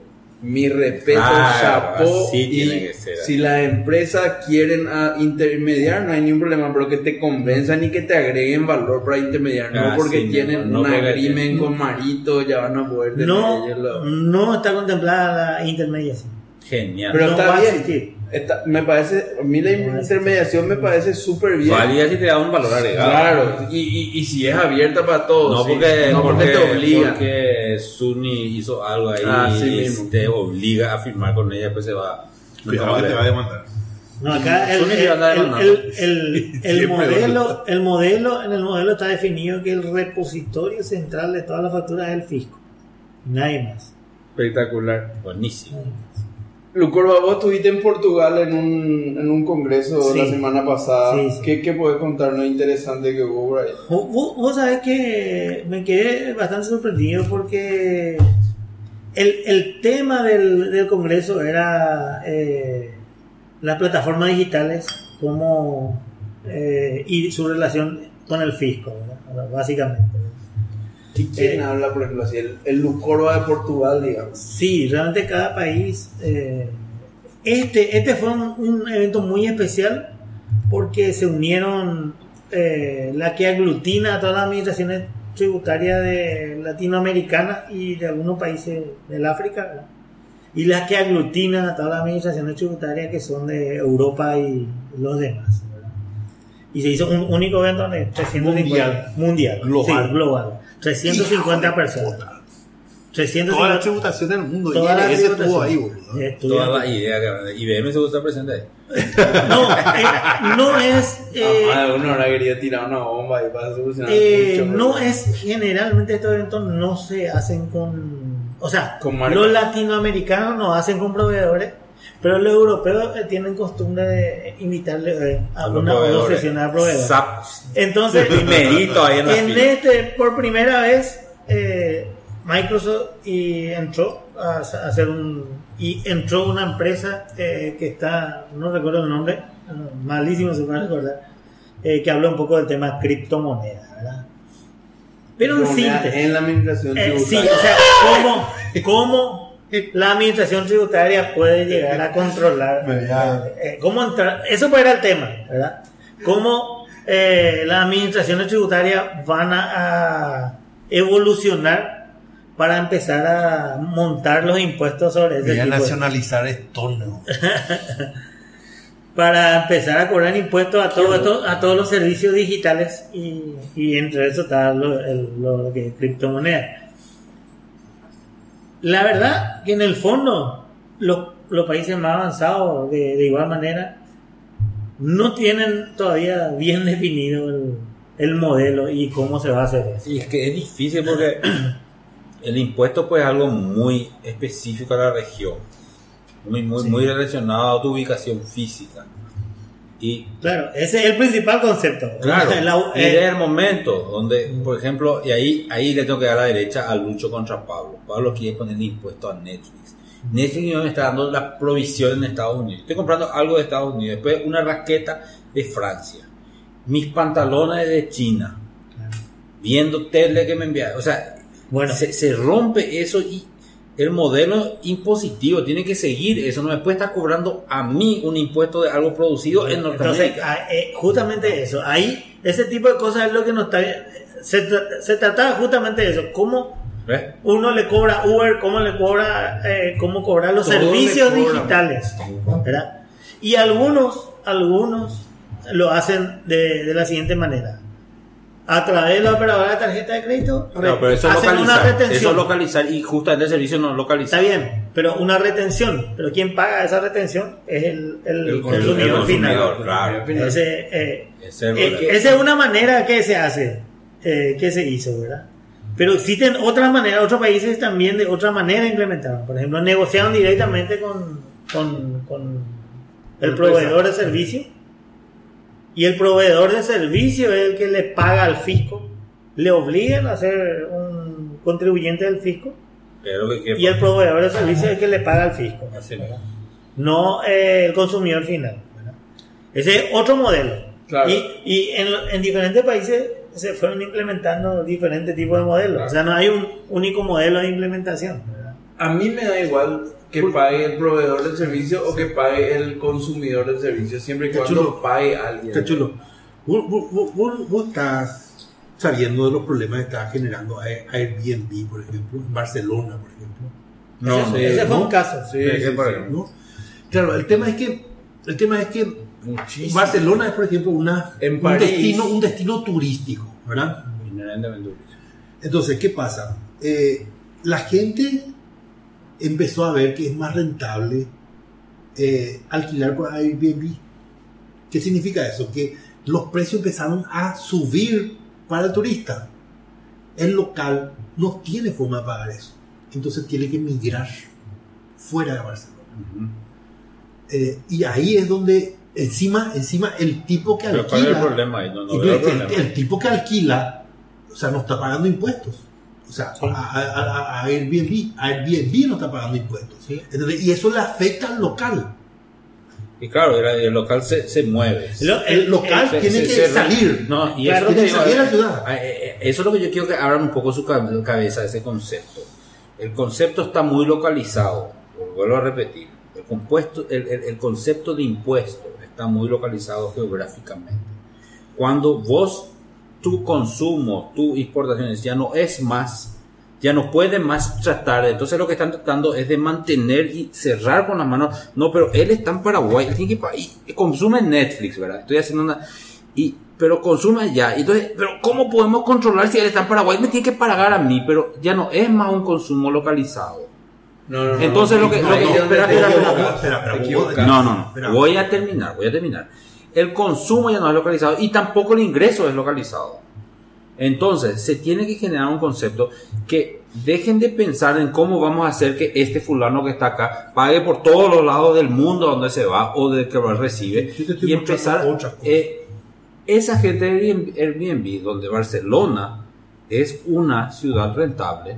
mi respeto, Claro, chapó. así y tiene que ser. si las empresas quieren ah, intermediar, no hay ningún problema, pero que te convenzan y que te agreguen valor para intermediar, Ah, no porque sí, tienen no, no un porque tienen- con Marito, ya van a poder No, no está contemplada la intermediación. genial. Pero No está va a bien. Está- me parece, a mí la intermediación me parece súper bien. Válida si te da un valor agregado. Claro, y, y, y si es abierta para todos. No sí. porque, no porque, te obliga. Porque Sunny hizo algo ahí Ah, sí y mismo. te obliga a firmar con ella, pues se va. Cuidado que te va a demandar. No, acá el, Sony el, el- el- el- modelo, el modelo, en el modelo está definido que el repositorio central de todas las facturas es el fisco. Nadie más. Espectacular. Buenísimo. Lucorba, vos estuviste en Portugal en un, en un congreso Sí. la semana pasada. Sí, sí. ¿Qué, ¿Qué podés contarnos interesante que hubo por ahí? Vos, vos- sabés que me quedé bastante sorprendido porque el, el tema del, del Congreso era eh, las plataformas digitales como, eh, y su relación con el fisco, ¿verdad? básicamente. ¿Y quién Eh, habla, por ejemplo, así? El, el de Portugal, digamos. Sí, realmente cada país. eh, este, este fue un, un evento muy especial porque se unieron eh, la que aglutina a todas las administraciones tributarias de latinoamericanas y de algunos países del África, ¿verdad? y las que aglutinan a todas las administraciones tributarias que son de Europa y los demás. ¿verdad? Y se hizo un único evento donde 350 Mundial. mundial, Global. sí, global, 350 personas. 350 Toda la tributación del mundo. Toda y la ese estuvo ahí, boludo. Toda la idea que IBM se gusta presente ahí. No, eh, no es. eh, Ah, uno habrá querido tirar una bomba y para solucionar eh, mucho, no es generalmente estos eventos no se hacen con o sea Con los latinoamericanos no hacen con proveedores pero los europeos eh, tienen costumbre de invitarle eh, a los una o dos sesiones a proveedores entonces Primerito ahí en la en este por primera vez eh, Microsoft y entró a, a hacer un y entró una empresa eh, que está no recuerdo el nombre malísimo se puede recordar eh, que habla un poco del tema criptomonedas ¿verdad? pero en síntesis. En la administración eh, sí, o sea, ¿cómo, cómo la administración tributaria puede llegar a controlar? Eh, eh, ¿Cómo entrar? Eso ser el tema, ¿verdad? ¿Cómo eh, las administraciones tributarias van a, a evolucionar para empezar a montar los impuestos sobre ese Voy a nacionalizar esto, ¿no? para empezar a cobrar impuestos a, todo, esto- a todos los servicios digitales y, y entre eso está lo, el- lo que es criptomonedas. La verdad que en el fondo los, los países más avanzados de, de igual manera no tienen todavía bien definido el, el modelo y cómo se va a hacer eso. Y es que es difícil porque el impuesto pues es algo muy específico a la región, muy, muy, Sí. muy relacionado a tu ubicación física. Y Claro, ese es el principal concepto. claro, La- y eh, desde el momento donde, por ejemplo, y ahí, ahí le tengo que dar a la derecha a Lucho contra Pablo. Pablo quiere poner impuesto a Netflix. Netflix no me está dando la provisión en Estados Unidos. Estoy comprando algo de Estados Unidos, después una raqueta de Francia, mis pantalones de China, viendo tele que me enviaron. O sea, Bueno. se, se rompe eso y el modelo impositivo tiene que seguir eso. No me puede estar cobrando a mí un impuesto de algo producido en Entonces, Norteamérica. ah, eh, justamente eso, ahí, ese tipo de cosas es lo que nos está... Se, se trataba justamente de eso, cómo uno le cobra Uber, cómo le cobra, eh, cómo cobrar los servicios cobran. digitales, ¿verdad? Y algunos, algunos lo hacen de, de la siguiente manera. A través de la operadora de tarjeta de crédito, No, pero eso hacen una localizar. Eso retención. es localizar y justamente el servicio no es Está bien, pero una retención. Pero quien paga esa retención es el, el, El consumidor, consumidor, final. claro. Ese, eh, Ese eh, esa es una manera que se hace, eh, que se hizo, ¿verdad? Pero existen otras maneras, otros países también de otra manera implementaron. Por ejemplo, negociaron directamente con, con, con el proveedor de servicio. Y el proveedor de servicio es el que le paga al fisco. Le obligan a ser un contribuyente del fisco. Pero que- Y el proveedor de servicio es el que le paga al fisco. Así. No eh, el consumidor final. ¿verdad? Ese es otro modelo. Claro. Y, y en, en diferentes países se fueron implementando diferentes tipos de modelos. O sea, no hay un único modelo de implementación. ¿verdad? A mí me da igual que pague el proveedor del servicio o que pague el consumidor del servicio, siempre y cuando chulo. pague alguien. Está chulo. Vos, vos- vos- vos- estás sabiendo de los problemas que está generando Air- Airbnb, por ejemplo, en Barcelona, por ejemplo. No, ese, sí, ese fue un caso. Sí, ¿Qué, sí? ¿no? Claro, el tema es que, el tema es que Muchísimo. Barcelona es, por ejemplo, una, En un, destino, un destino turístico, ¿verdad? Entonces, ¿qué pasa? Eh, la gente empezó a ver que es más rentable eh, alquilar por Airbnb. ¿Qué significa eso? Que los precios empezaron a subir para el turista. El local no tiene forma de pagar eso. Entonces tiene que migrar fuera de Barcelona. Eh, y ahí es donde encima, encima el tipo que Pero ¿cuál es el alquila, problema ahí? No, no y veo el el, problema. el tipo que alquila, o sea, no está pagando impuestos. O sea, Sí. a, a- a- Airbnb, Airbnb no está pagando impuestos. Sí. Entonces, y eso le afecta al local. Y claro, el, el local se, se mueve. Lo- El local Se- tiene se- que se- salir. No, y Claro, eso, tiene que salir a la ciudad. eh, eh, eso es lo que yo quiero que abran un poco su cab- cabeza, ese concepto. El concepto está muy localizado, lo vuelvo a repetir. El, compuesto, el, el- el concepto de impuesto está muy localizado geográficamente. Cuando vos, tu consumo, tu exportaciones ya no es más, ya no pueden más tratar, entonces lo que están tratando es de mantener y cerrar con las manos. No, pero él está en Paraguay, él tiene que y consume Netflix, ¿verdad? Estoy haciendo una... Y, pero consume allá. Entonces, pero ¿cómo podemos controlar si él está en Paraguay? Me tiene que pagar a mí, pero ya no es más un consumo localizado. No, no, no, Entonces, no, lo que- no, lo que- donde espera, espera, espera, espera, espera. No, no, no. Espera. Voy a terminar, voy a terminar. El consumo ya no es localizado y tampoco el ingreso es localizado. Entonces, se tiene que generar un concepto que dejen de pensar en cómo vamos a hacer que este fulano que está acá pague por todos los lados del mundo donde se va o de que recibe te estoy y empezar eh, esa gente de Airbnb donde Barcelona es una ciudad rentable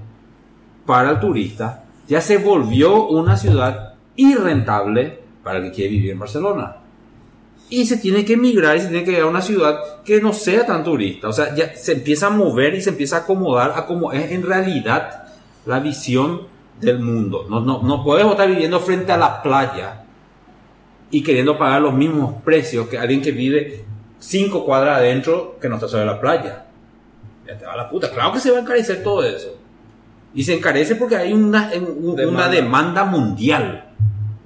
para el turista ya se volvió una ciudad irrentable para el que quiere vivir en Barcelona y se tiene que emigrar y se tiene que ir a una ciudad que no sea tan turista. O sea, ya se empieza a mover y se empieza a acomodar a como es en realidad la visión del mundo. No, no, no podemos estar viviendo frente a la playa y queriendo pagar los mismos precios que alguien que vive cinco cuadras adentro que no está sobre la playa. Ya te va la puta. Claro que se va a encarecer todo eso. Y se encarece porque hay una, una demanda mundial,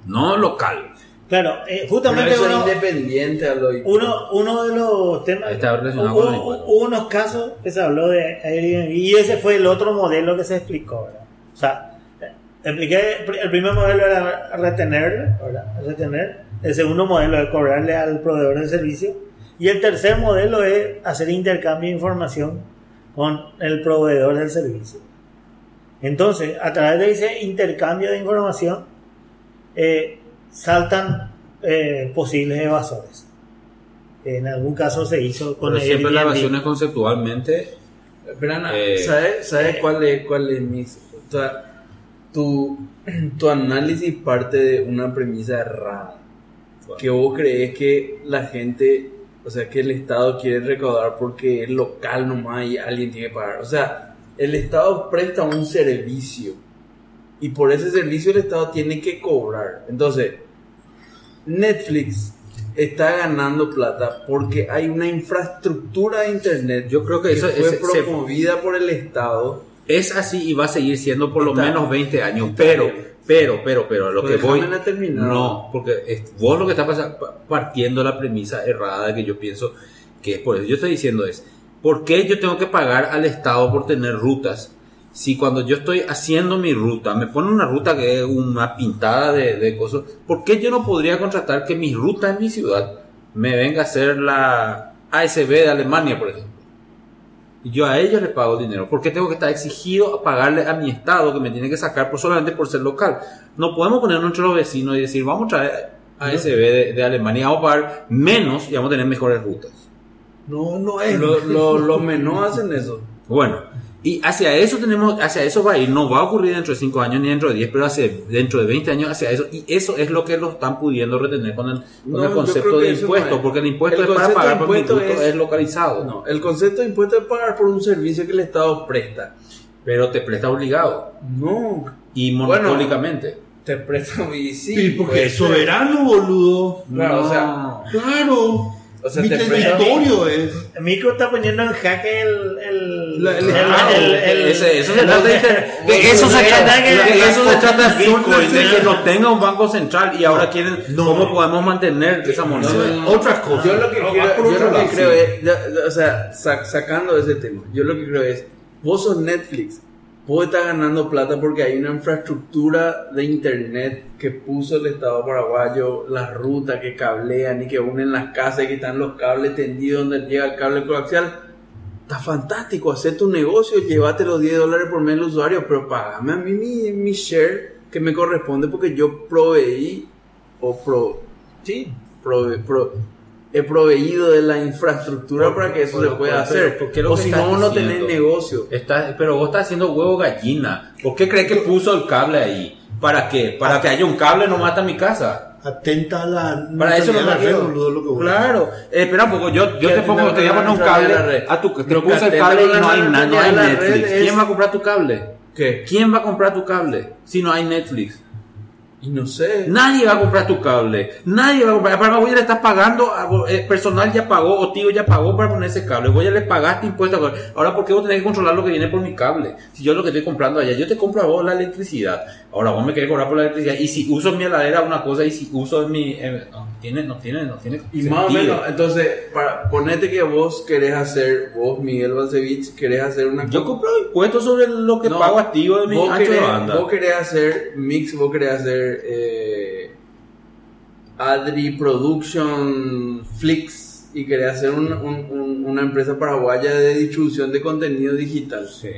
no local. Claro, eh, Pero justamente uno, independiente a lo uno, uno de los temas. Ahí está relacionado hubo, con el impuesto. hubo unos casos que se habló de Airbnb y ese fue el otro modelo que se explicó. ¿verdad? O sea, expliqué, el primer modelo era retener, ¿verdad? retener. El segundo modelo es cobrarle al proveedor del servicio. Y el tercer modelo es hacer intercambio de información con el proveedor del servicio. Entonces, a través de ese intercambio de información, eh, saltan eh, posibles evasores. En algún caso se hizo con Pero siempre la evasión es conceptualmente. Pero Eh, ¿sabes, sabes cuál es, cuál es mi... o sea, tu, tu análisis parte de una premisa errada. Que vos crees que la gente, o sea, que el Estado quiere recaudar porque es local nomás y alguien tiene que pagar. O sea, el Estado presta un servicio y por ese servicio el Estado tiene que cobrar. Entonces, Netflix está ganando plata porque hay una infraestructura de internet. Yo creo que eso fue se- promovida por el Estado. Es así y va a seguir siendo por lo Está- menos 20 años. Pero, pero, pero, pero, a lo que voy. No, porque es- vos lo que estás partiendo la premisa errada que yo pienso que es por eso. Yo estoy diciendo es, ¿por qué yo tengo que pagar al Estado por tener rutas? Si cuando yo estoy haciendo mi ruta, me pone una ruta que es una pintada de, de cosas, ¿por qué yo no podría contratar que mi ruta en mi ciudad me venga a hacer la ASB de Alemania, por ejemplo? Y yo a ellos les pago dinero. ¿Por qué tengo que estar exigido a pagarle a mi estado que me tiene que sacar por solamente por ser local? No podemos ponernos entre los vecinos y decir, vamos a traer ASB de, de Alemania, vamos a pagar menos y vamos a tener mejores rutas. No, no es. Lo- lo- los menús hacen eso. Bueno, y hacia eso tenemos, hacia eso va a ir, no va a ocurrir dentro de 5 años ni dentro de 10, pero hacia, dentro de 20 años hacia eso, y eso es lo que lo están pudiendo retener con el, con No, el yo concepto de impuesto, no es. porque el impuesto El es para pagar por impuesto producto, es- es localizado, No, el concepto de impuesto es pagar por un servicio que el Estado presta. pero te presta obligado No, y Bueno. monopólicamente. te presta y sí. Sí, porque es soberano, boludo. Claro, o sea, Claro. O sea, Mi te territorio es. Mico está poniendo en jaque el. el, La- el- el- Ah, el- el- ese- eso se trata de, de eso se trata de eso se trata de Bitcoin, Bitcoin, de sí. que no tenga un banco central y ahora quieren No, cómo no. podemos mantener esa moneda. No, no, Otras cosas. Yo lo que, No, quiero, yo lo que creo es, o sea, sa- sacando ese tema, yo lo que creo es, vos sos Netflix, vos estás ganando plata porque hay una infraestructura de internet que puso el Estado paraguayo, las rutas que cablean y que unen las casas y que están los cables tendidos donde llega el cable coaxial. Está fantástico, hacer tu negocio, llévate los 10 dólares por mes al usuario, pero pagame a mí mi, mi share que me corresponde porque yo proveí o pro, sí, prove- pro- he proveído de la infraestructura Por- para que eso por- se pueda por- hacer. pero, ¿por qué lo O si no, no tenés negocio. Está- pero vos estás haciendo huevo gallina. ¿Por qué crees que puso el cable ahí? ¿Para qué? Para que haya un cable no mata mi casa. Atenta a la. Para eso no la red, boludo, lo que Claro. Eh, espera un poco, yo, yo te pongo, te voy a poner un cable a tu, te puse el cable y no hay, no hay Netflix. es- ¿Quién va a comprar tu cable? ¿Qué? ¿Quién va a comprar tu cable si no hay Netflix? Y no sé. Nadie va a comprar tu cable. Nadie va a comprar. Para vos ya le estás pagando, eh, personal ya pagó, o tío ya pagó para poner ese cable. Vos ya le pagaste impuestos. Ahora, ¿por qué vos tenés que controlar lo que viene por mi cable? Si yo lo que estoy comprando allá, yo te compro a vos la electricidad. Ahora vos me querés cobrar por la electricidad. Y si uso mi heladera una cosa y si uso mi... eh, no, tiene, no tiene, no tiene Y más o sentido. menos, entonces, para ponete que vos querés hacer, vos Miguel Balcevich, querés hacer una Yo compro impuestos sobre lo que No, pago activo de mi vos ancho de banda. vos querés hacer mix, vos querés hacer eh, Adri Production Flix y querés hacer un- un- un- una empresa paraguaya de distribución de contenido digital. Sí.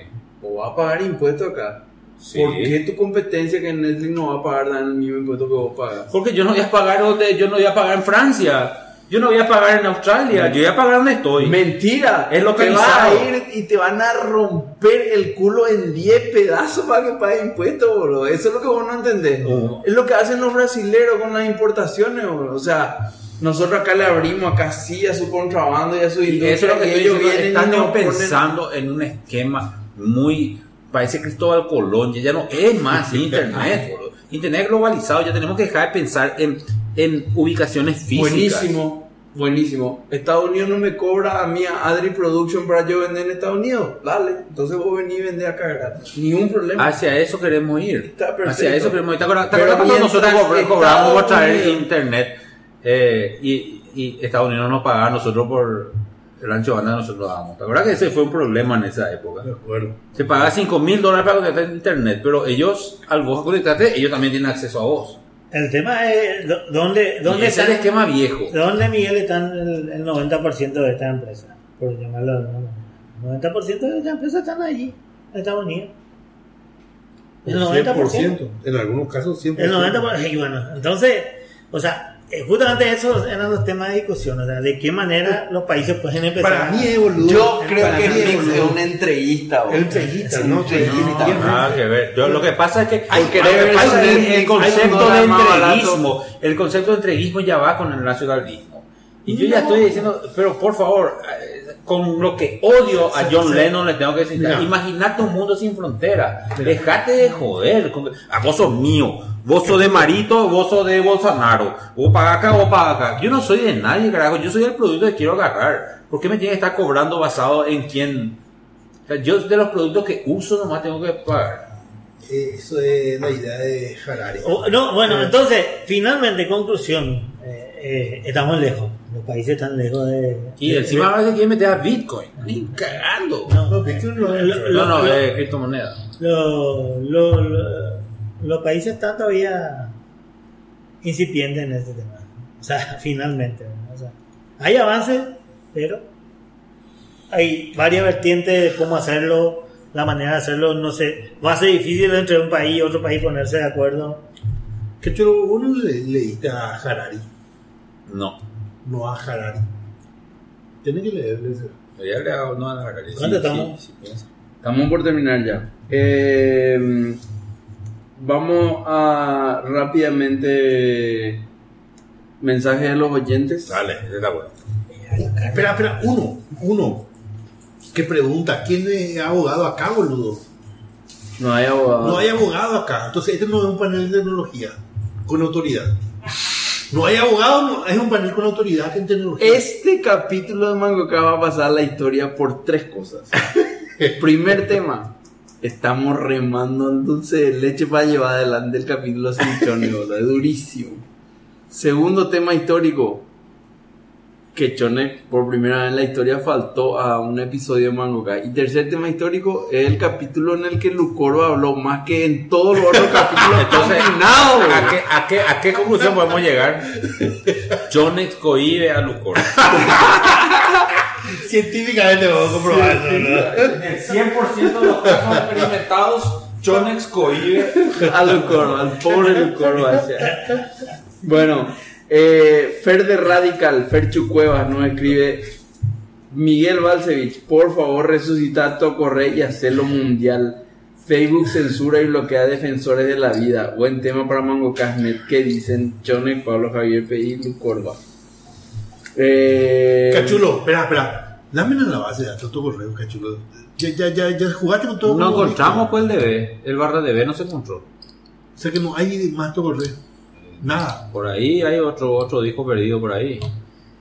O vas a pagar impuestos acá. Sí. ¿Por qué tu competencia que Netflix no va a pagar dan el mismo impuesto que vos pagas? Porque yo no voy a pagar donde, yo no voy a pagar en Francia. Yo no voy a pagar en Australia. Yo voy a pagar donde estoy. Mentira, Es te localizado. vas a ir y te van a romper el culo en 10 pedazos para que pagues impuestos, boludo. Eso es lo que vos no entendés. Es lo que hacen los brasileros con las importaciones, boludo. O sea, nosotros acá le abrimos acá sí a su contrabando y a su Y industria, eso es lo que y ellos vienen y Están pensando en un esquema muy. Parece Cristóbal Colón. Ya no es más Internet, boludo. Internet globalizado. Ya tenemos que dejar de pensar en, en ubicaciones físicas. Buenísimo, buenísimo. Estados Unidos no me cobra a mí a Adri Production para yo vender en Estados Unidos. Dale, entonces vos venís y vendés acá gratis. Ni un problema. Hacia eso queremos ir. Está. Hacia eso queremos ir. ¿Te acuerdas, cuando nosotros cobramos por traer internet eh, y, y Estados Unidos nos pagaba a nosotros por el ancho de banda que nosotros dábamos? ¿Te acuerdas que ese fue un problema en esa época? De acuerdo. Se pagaba 5 mil dólares para conectar internet, pero ellos, al vos conectarte, ellos también tienen acceso a vos. El tema es dónde, dónde ese es el esquema viejo. ¿Dónde, Miguel, están el, el 90% de esta empresa? Por llamarlo de alguna manera. El 90% de esta empresa están allí, en Estados Unidos. El 90%. En algunos casos 100%. El 90%. Y bueno, entonces, o sea, justamente esos eran los temas de discusión. O sea, de qué manera los países pueden empezar. Para mí es boludo. Yo creo Para que Mix es boludo. un entreguista, boludo. El entreguista, Es entreguista. No, Nada que ver. Yo, lo que pasa es que Hay que ver pasa el- es que el- el hay concepto de entreguismo, el concepto de entreguismo ya va con el nacionalismo. Y yo ya estoy diciendo, pero por favor, eh, con lo que odio a John Lennon le tengo que decir, No. imagínate un mundo sin frontera. Dejate de joder. A vos sos mío. Vos sos de Marito, vos sos de Bolsonaro. Vos paga acá, vos paga acá. Yo no soy de nadie, carajo. Yo soy el producto que quiero agarrar. ¿Por qué me tiene que estar cobrando basado en quién? O sea, yo de los productos que uso nomás tengo que pagar. Eso es la idea de Harari. O- no, bueno, entonces, finalmente, conclusión. eh, eh, estamos lejos. Los países están lejos de. Y de- encima ahora se quiere meter a Bitcoin. Ni cagando. No, No, Bitcoin no No, no, lo- criptomoneda. lo- lo- lo- los países están todavía incipientes en este tema. O sea, finalmente. ¿no? O sea, hay avances, pero hay varias vertientes de cómo hacerlo, la manera de hacerlo, no sé. Va a ser difícil entre un país y otro país ponerse de acuerdo. Que chulo, vos no le, leíste a Harari, No. no a Harari. Tenés que leerle ese. Ya le hago no a verdad. ¿Cuánto estamos? Estamos por terminar ya. Eh, vamos a rápidamente mensajes de los oyentes. Dale, está bueno. Espera, espera, uno, uno. Que pregunta, ¿quién es abogado acá, boludo? No hay abogado. No hay abogado acá. Entonces, este no es un panel de tecnología con autoridad. No hay abogado, no, es un panel con autoridad en tecnología. Este capítulo de Mangoca va a pasar la historia por tres cosas. Primer tema. Estamos remando el dulce de leche para llevar adelante el capítulo sin Chone, boludo. Es durísimo. Segundo tema histórico. Que Chone por primera vez en la historia faltó a un episodio de Mangoka. Y tercer tema histórico es el capítulo en el que Lucoro habló más que en todos los otros capítulos Entonces, ¿a, qué, a, qué, ¿a qué conclusión podemos llegar? Jonex cohibe a Lucor. Científicamente vamos a comprobarlo. ¿no? En el 100% de los casos experimentados, Jonex cohibe a Lucoro, al pobre Lucoro. hacia- Bueno, eh, Fer de Radical, Ferchu Cuevas nos escribe Miguel Balcevich, por favor resucita a Tocorre y hacerlo mundial. Facebook censura y bloquea defensores de la vida. Buen tema para Mango Casnet. ¿Qué dicen Chone, Pablo Javier P. y Lucorba? Eh, Cachulo, espera, espera. Dame la base de datos, tu correo, cachulo. Ya, ya, ya, ya jugaste con todo. No encontramos pues el DB. El barra DB no se encontró. O sea que no hay más tu correo. Nada. Por ahí hay otro, otro disco perdido por ahí.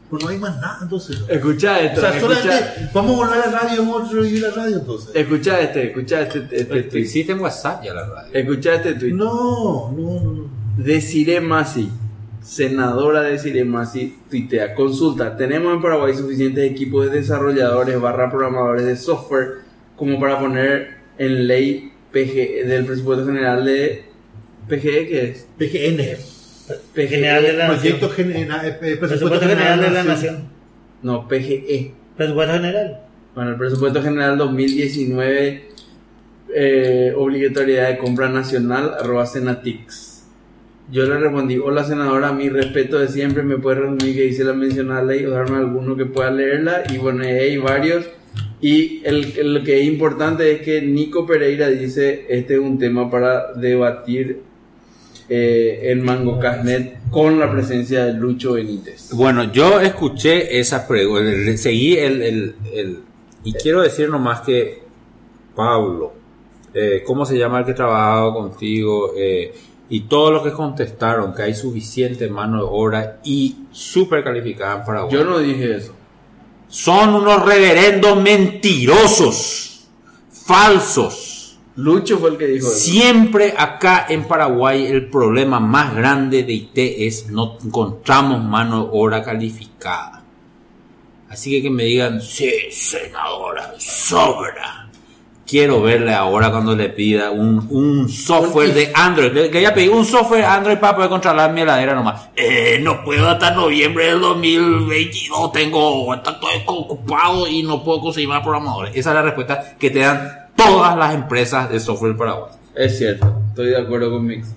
Pues no hay más nada, entonces. Escucha O esto, sea, escucha, solamente vamos a volver a la radio, vamos a revivir la radio entonces. escucha este, escucha este, este Pero tweet. existe en WhatsApp ya la radio. Escucha este tweet. No, no, no. Desiree Masi, senadora Desiree Masi, tuitea, consulta, tenemos en Paraguay suficientes equipos de desarrolladores barra programadores de software como para poner en ley PG del presupuesto general de PGE, ¿qué es? PGN. PGE, General de la Proyecto Nación. General. eh, eh, Presupuesto General de la Nación. No, PGE. Presupuesto General. Bueno, el presupuesto general 2019, eh, obligatoriedad de compra nacional, arroba Senatix. Yo le respondí, hola senadora, mi respeto de siempre, me puede resumir que dice la mencionada ley o darme alguno que pueda leerla. Y bueno, hay varios. Y el, el- lo que es importante es que Nico Pereira dice, este es un tema para debatir eh, en Mango Casnet con la presencia de Lucho Benítez. Bueno, yo escuché esa pregunta, seguí el, el- el- Y quiero decir nomás que, Pablo, eh, ¿cómo se llama el que trabajaba contigo? Eh, y todos los que contestaron que hay suficiente mano de obra y súper calificada en Paraguay. Yo no dije eso. Son unos reverendos mentirosos, falsos. Lucho fue el que dijo eso. Siempre acá en Paraguay el problema más grande de IT es no encontramos mano de obra calificada. Así que que me digan, sí, senadora, sobra. Quiero verle ahora cuando le pida un, un software de Android. Le, le voy a pedir un software Android para poder controlar mi heladera nomás. Eh, no puedo hasta noviembre del 2022. Tengo, está todo ocupado y no puedo conseguir más programadores. Esa es la respuesta que te dan todas las empresas de software Paraguay. Es cierto, estoy de acuerdo con Mix.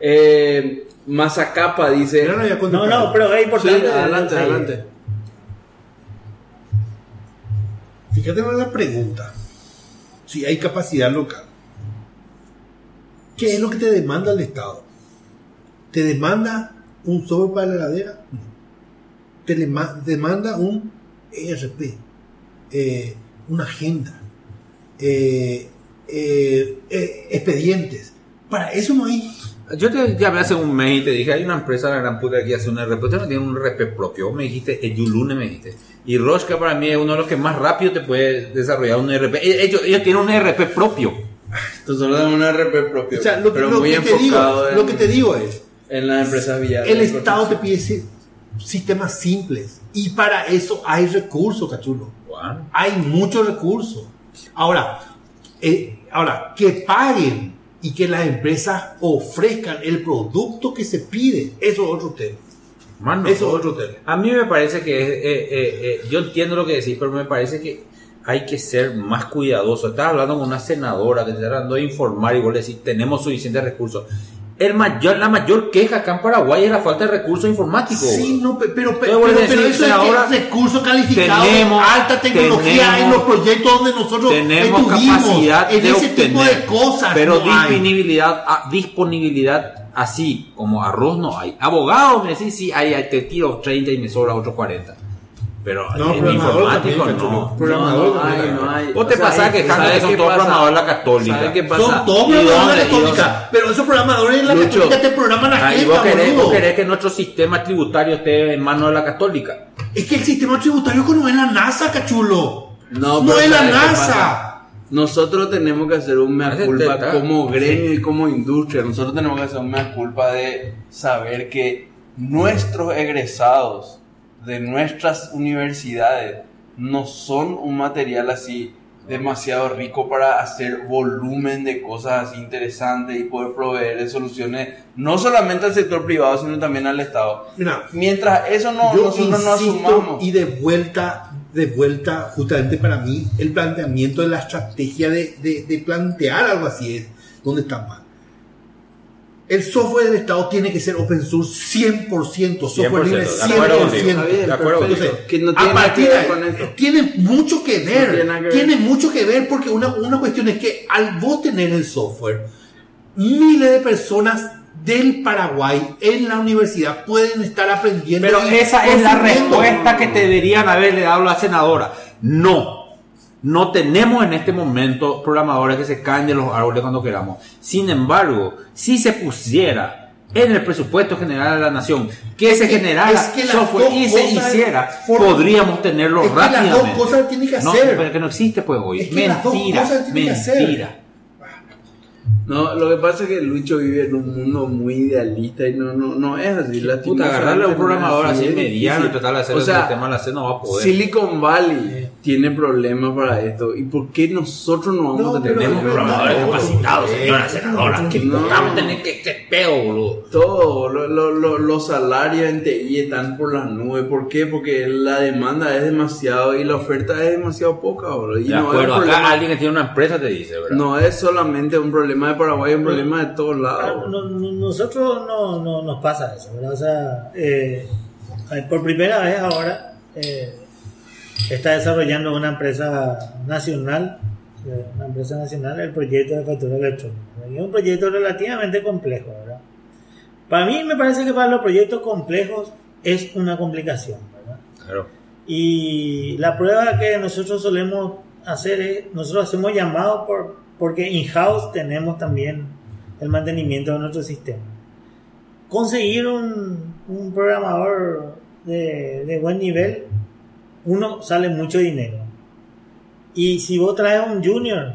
Eh, Mazacapa dice. No No, contestado. no, pero es Sí, importante. adelante, Sí. adelante. Fíjate en la pregunta. Si hay capacidad local. ¿Qué es lo que te demanda el Estado? ¿Te demanda un software para la heladera? No. Te demanda un ERP, eh, una agenda, eh, eh, expedientes. Para eso no hay. Yo te llamé hace un mes y te dije, hay una empresa la gran puta que hace un RP. Usted no tiene un RP propio. Me dijiste, el Yulune me dijiste. Y Roshka para mí es uno de los que más rápido te puede desarrollar un RP. Ellos, ellos tienen un RP propio. Esto solo un RP propio, O sea, lo, pero lo muy que te digo, enfocado en, lo que te digo es, en las empresas viales. el Estado te pide si- sistemas simples. Y para eso hay recursos, cachulo. Bueno, hay muchos recursos. Ahora, eh, ahora, que paguen y que las empresas ofrezcan el producto que se pide, eso es otro tema. Mano, Eso es otro tema. A mí me parece que, es, eh, eh, eh, yo entiendo lo que decís, pero me parece que hay que ser más cuidadoso. Estás hablando con una senadora que te está tratando de informar y vos le decís, tenemos suficientes recursos. El mayor, la mayor queja acá en Paraguay es la falta de recursos informáticos. Sí, no, pe- pero, a pero, pero decir, eso es que recursos calificados tenemos- alta tecnología tenemos- en los proyectos donde nosotros tenemos capacidad en de ese tipo obtener, de cosas. pero no disponibilidad, ah, disponibilidad así como arroz no hay. Abogado me decís, sí, hay, hay, te tiro 30 y me sobra otros 40. Pero No, en informático también, no. Programador no, no hay, no hay. Vos te O sea, pasás ¿sabes quejando que son qué todos pasa? programadores de la católica. ¿Sabes qué pasa? Son todos ¿Y programadores de ¿Y dónde? católica, pero esos programadores en la Lucho. católica te programan la gente, vos querés, vos querés que nuestro sistema tributario esté en manos de la católica. Es que el sistema tributario no es la NASA, cachulo. No, No, es la ¿sabes qué NASA. pasa? Nosotros tenemos que hacer un mea culpa como gremio y como industria. Nosotros tenemos que hacer un mea culpa de saber que nuestros egresados de nuestras universidades no son un material así demasiado rico para hacer volumen de cosas así interesantes y poder proveer soluciones no solamente al sector privado sino también al Estado. Mira, Mientras eso no, yo nosotros no asumamos. y de vuelta, de vuelta, justamente para mí, el planteamiento de la estrategia de, de- de plantear algo así es donde está mal. El software del Estado tiene que ser open source 100%, software 100%, libre de acuerdo 100%. contigo. Está bien, De acuerdo perfecto. contigo. que no a partir de con esto. tiene mucho que No ver, tiene nada que ver. tiene mucho que ver porque una, una cuestión es que al vos tener el software, miles de personas del Paraguay en la universidad pueden estar aprendiendo. Pero esa es la respuesta que te deberían haberle dado a la senadora. No. No tenemos en este momento programadores que se caen de los árboles cuando queramos. Sin embargo, si se pusiera en el presupuesto general de la nación que se generara es que software y se hiciera, podríamos tenerlo Es que las rápidamente. dos cosas tienen que No, pero que no existe pues hoy. Es que mentira, mentira. No, lo que pasa es que Lucho vive en un mundo muy idealista y no, no, no es así. Puta, agarrarle a un programador así mediano y tratar de hacer O el sea, sistema de la C no va a poder. Silicon Valley tiene problemas para esto. ¿Y por qué nosotros no vamos No, a tener pero- Tenemos programadores no, capacitados, no, señora senadora. que no. vamos a tener que, que peo, boludo. todo? Lo- lo- lo- los salarios en TI están por las nubes. ¿Por qué? Porque la demanda es demasiado y la oferta es demasiado poca. bro. Y De no acuerdo, acá problema- alguien que tiene una empresa te dice, ¿verdad? no es solamente un problema de Paraguay, un problema de todos lados. No- no- nosotros no, no nos pasa eso, ¿verdad? O sea, eh, por primera vez ahora eh, está desarrollando una empresa nacional, eh, una empresa nacional, el proyecto de factura electrónica. es un proyecto relativamente complejo, ¿verdad? Para mí me parece que para los proyectos complejos es una complicación, ¿verdad? Claro. Y la prueba que nosotros solemos hacer es, nosotros hacemos llamados por, porque in-house tenemos también el mantenimiento de nuestro sistema. Conseguir un, un programador de, de buen nivel, uno sale mucho dinero. Y si vos traes un junior,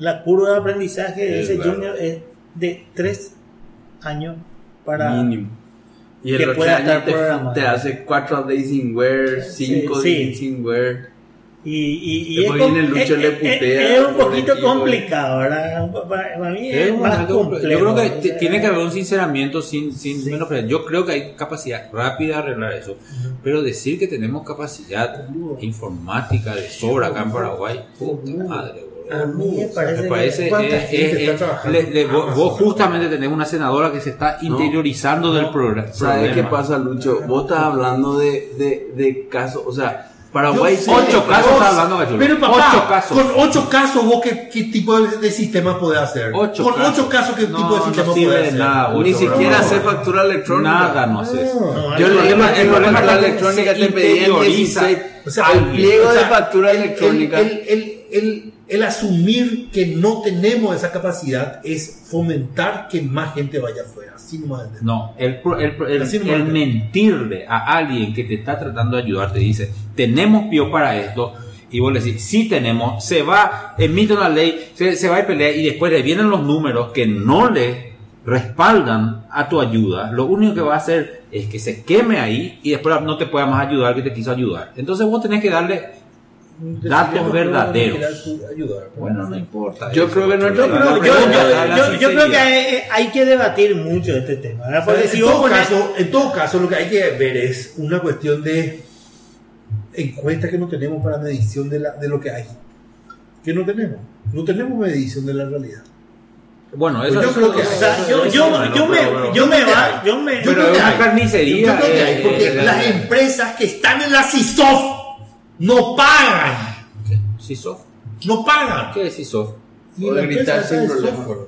la curva de aprendizaje de Es ese junior es de tres años para... Mínimo. Y que el otro pueda estar te, te hace 4 days sin wear, 5 Sí, days sí. Y, y, y es, com- es- es- putea es un poquito complicado, ¿verdad? Para, mí es, más complejo. yo creo que o sea, tiene que haber un sinceramiento sin, sin Sí. menospreciar. Yo creo que hay capacidad rápida de arreglar eso. Pero decir que tenemos capacidad informática de sobra acá en Paraguay, puta madre, boludo. A mí me parece, Me parece ¿Cuánta es- es- es- le- le- vos, vos justamente tenés una senadora que se está interiorizando del programa. ¿Sabes qué pasa, Lucho? Vos estás hablando de, de, de casos, o sea, Paraguay sé, Ocho casos vos- está hablando Gachulo. Pero papá, Ocho casos. con ocho casos, vos qué, qué tipo de, de sistema podés hacer? Ocho con casos. ocho casos, ¿qué No, tipo de no sistema sirve podés de hacer? nada, Ni siquiera no. hacer factura electrónica. Nada no haces. No, Yo el problema- el problema de la electrónica te pedían interioriza. 16 O sea, al pliego o sea, de factura el- electrónica. El, el, el, el asumir que no tenemos esa capacidad es fomentar que más gente vaya afuera. Así nomás. No, el, el, el- el mentirle a alguien que te está tratando de ayudar, te dice, tenemos pio para esto, y vos le decís, sí tenemos, se va, emite una ley, se, se va a pelear, y después le vienen los números que no le respaldan a tu ayuda, lo único que va a hacer es que se queme ahí y después no te pueda más ayudar que te quiso ayudar. Entonces vos tenés que darle datos verdaderos. Bueno, no importa. Yo creo que no- Yo creo, yo- yo- yo- que hay, hay que debatir mucho este tema. en, si vos todo caso, en todo caso, lo que hay que ver es una cuestión de encuesta que no tenemos para medición de, la, de lo que hay. Que no tenemos. No tenemos medición de la realidad. Bueno, Pues eso yo creo que- o sea, yo, yo, Bueno, yo me, yo me va, yo me, Yo Pero creo es que una hay. carnicería, Yo creo que hay, porque las empresas que están en la CISOF no pagan. ¿Sisof? No pagan. ¿Qué es Sisof? Y la empresa es problema. software.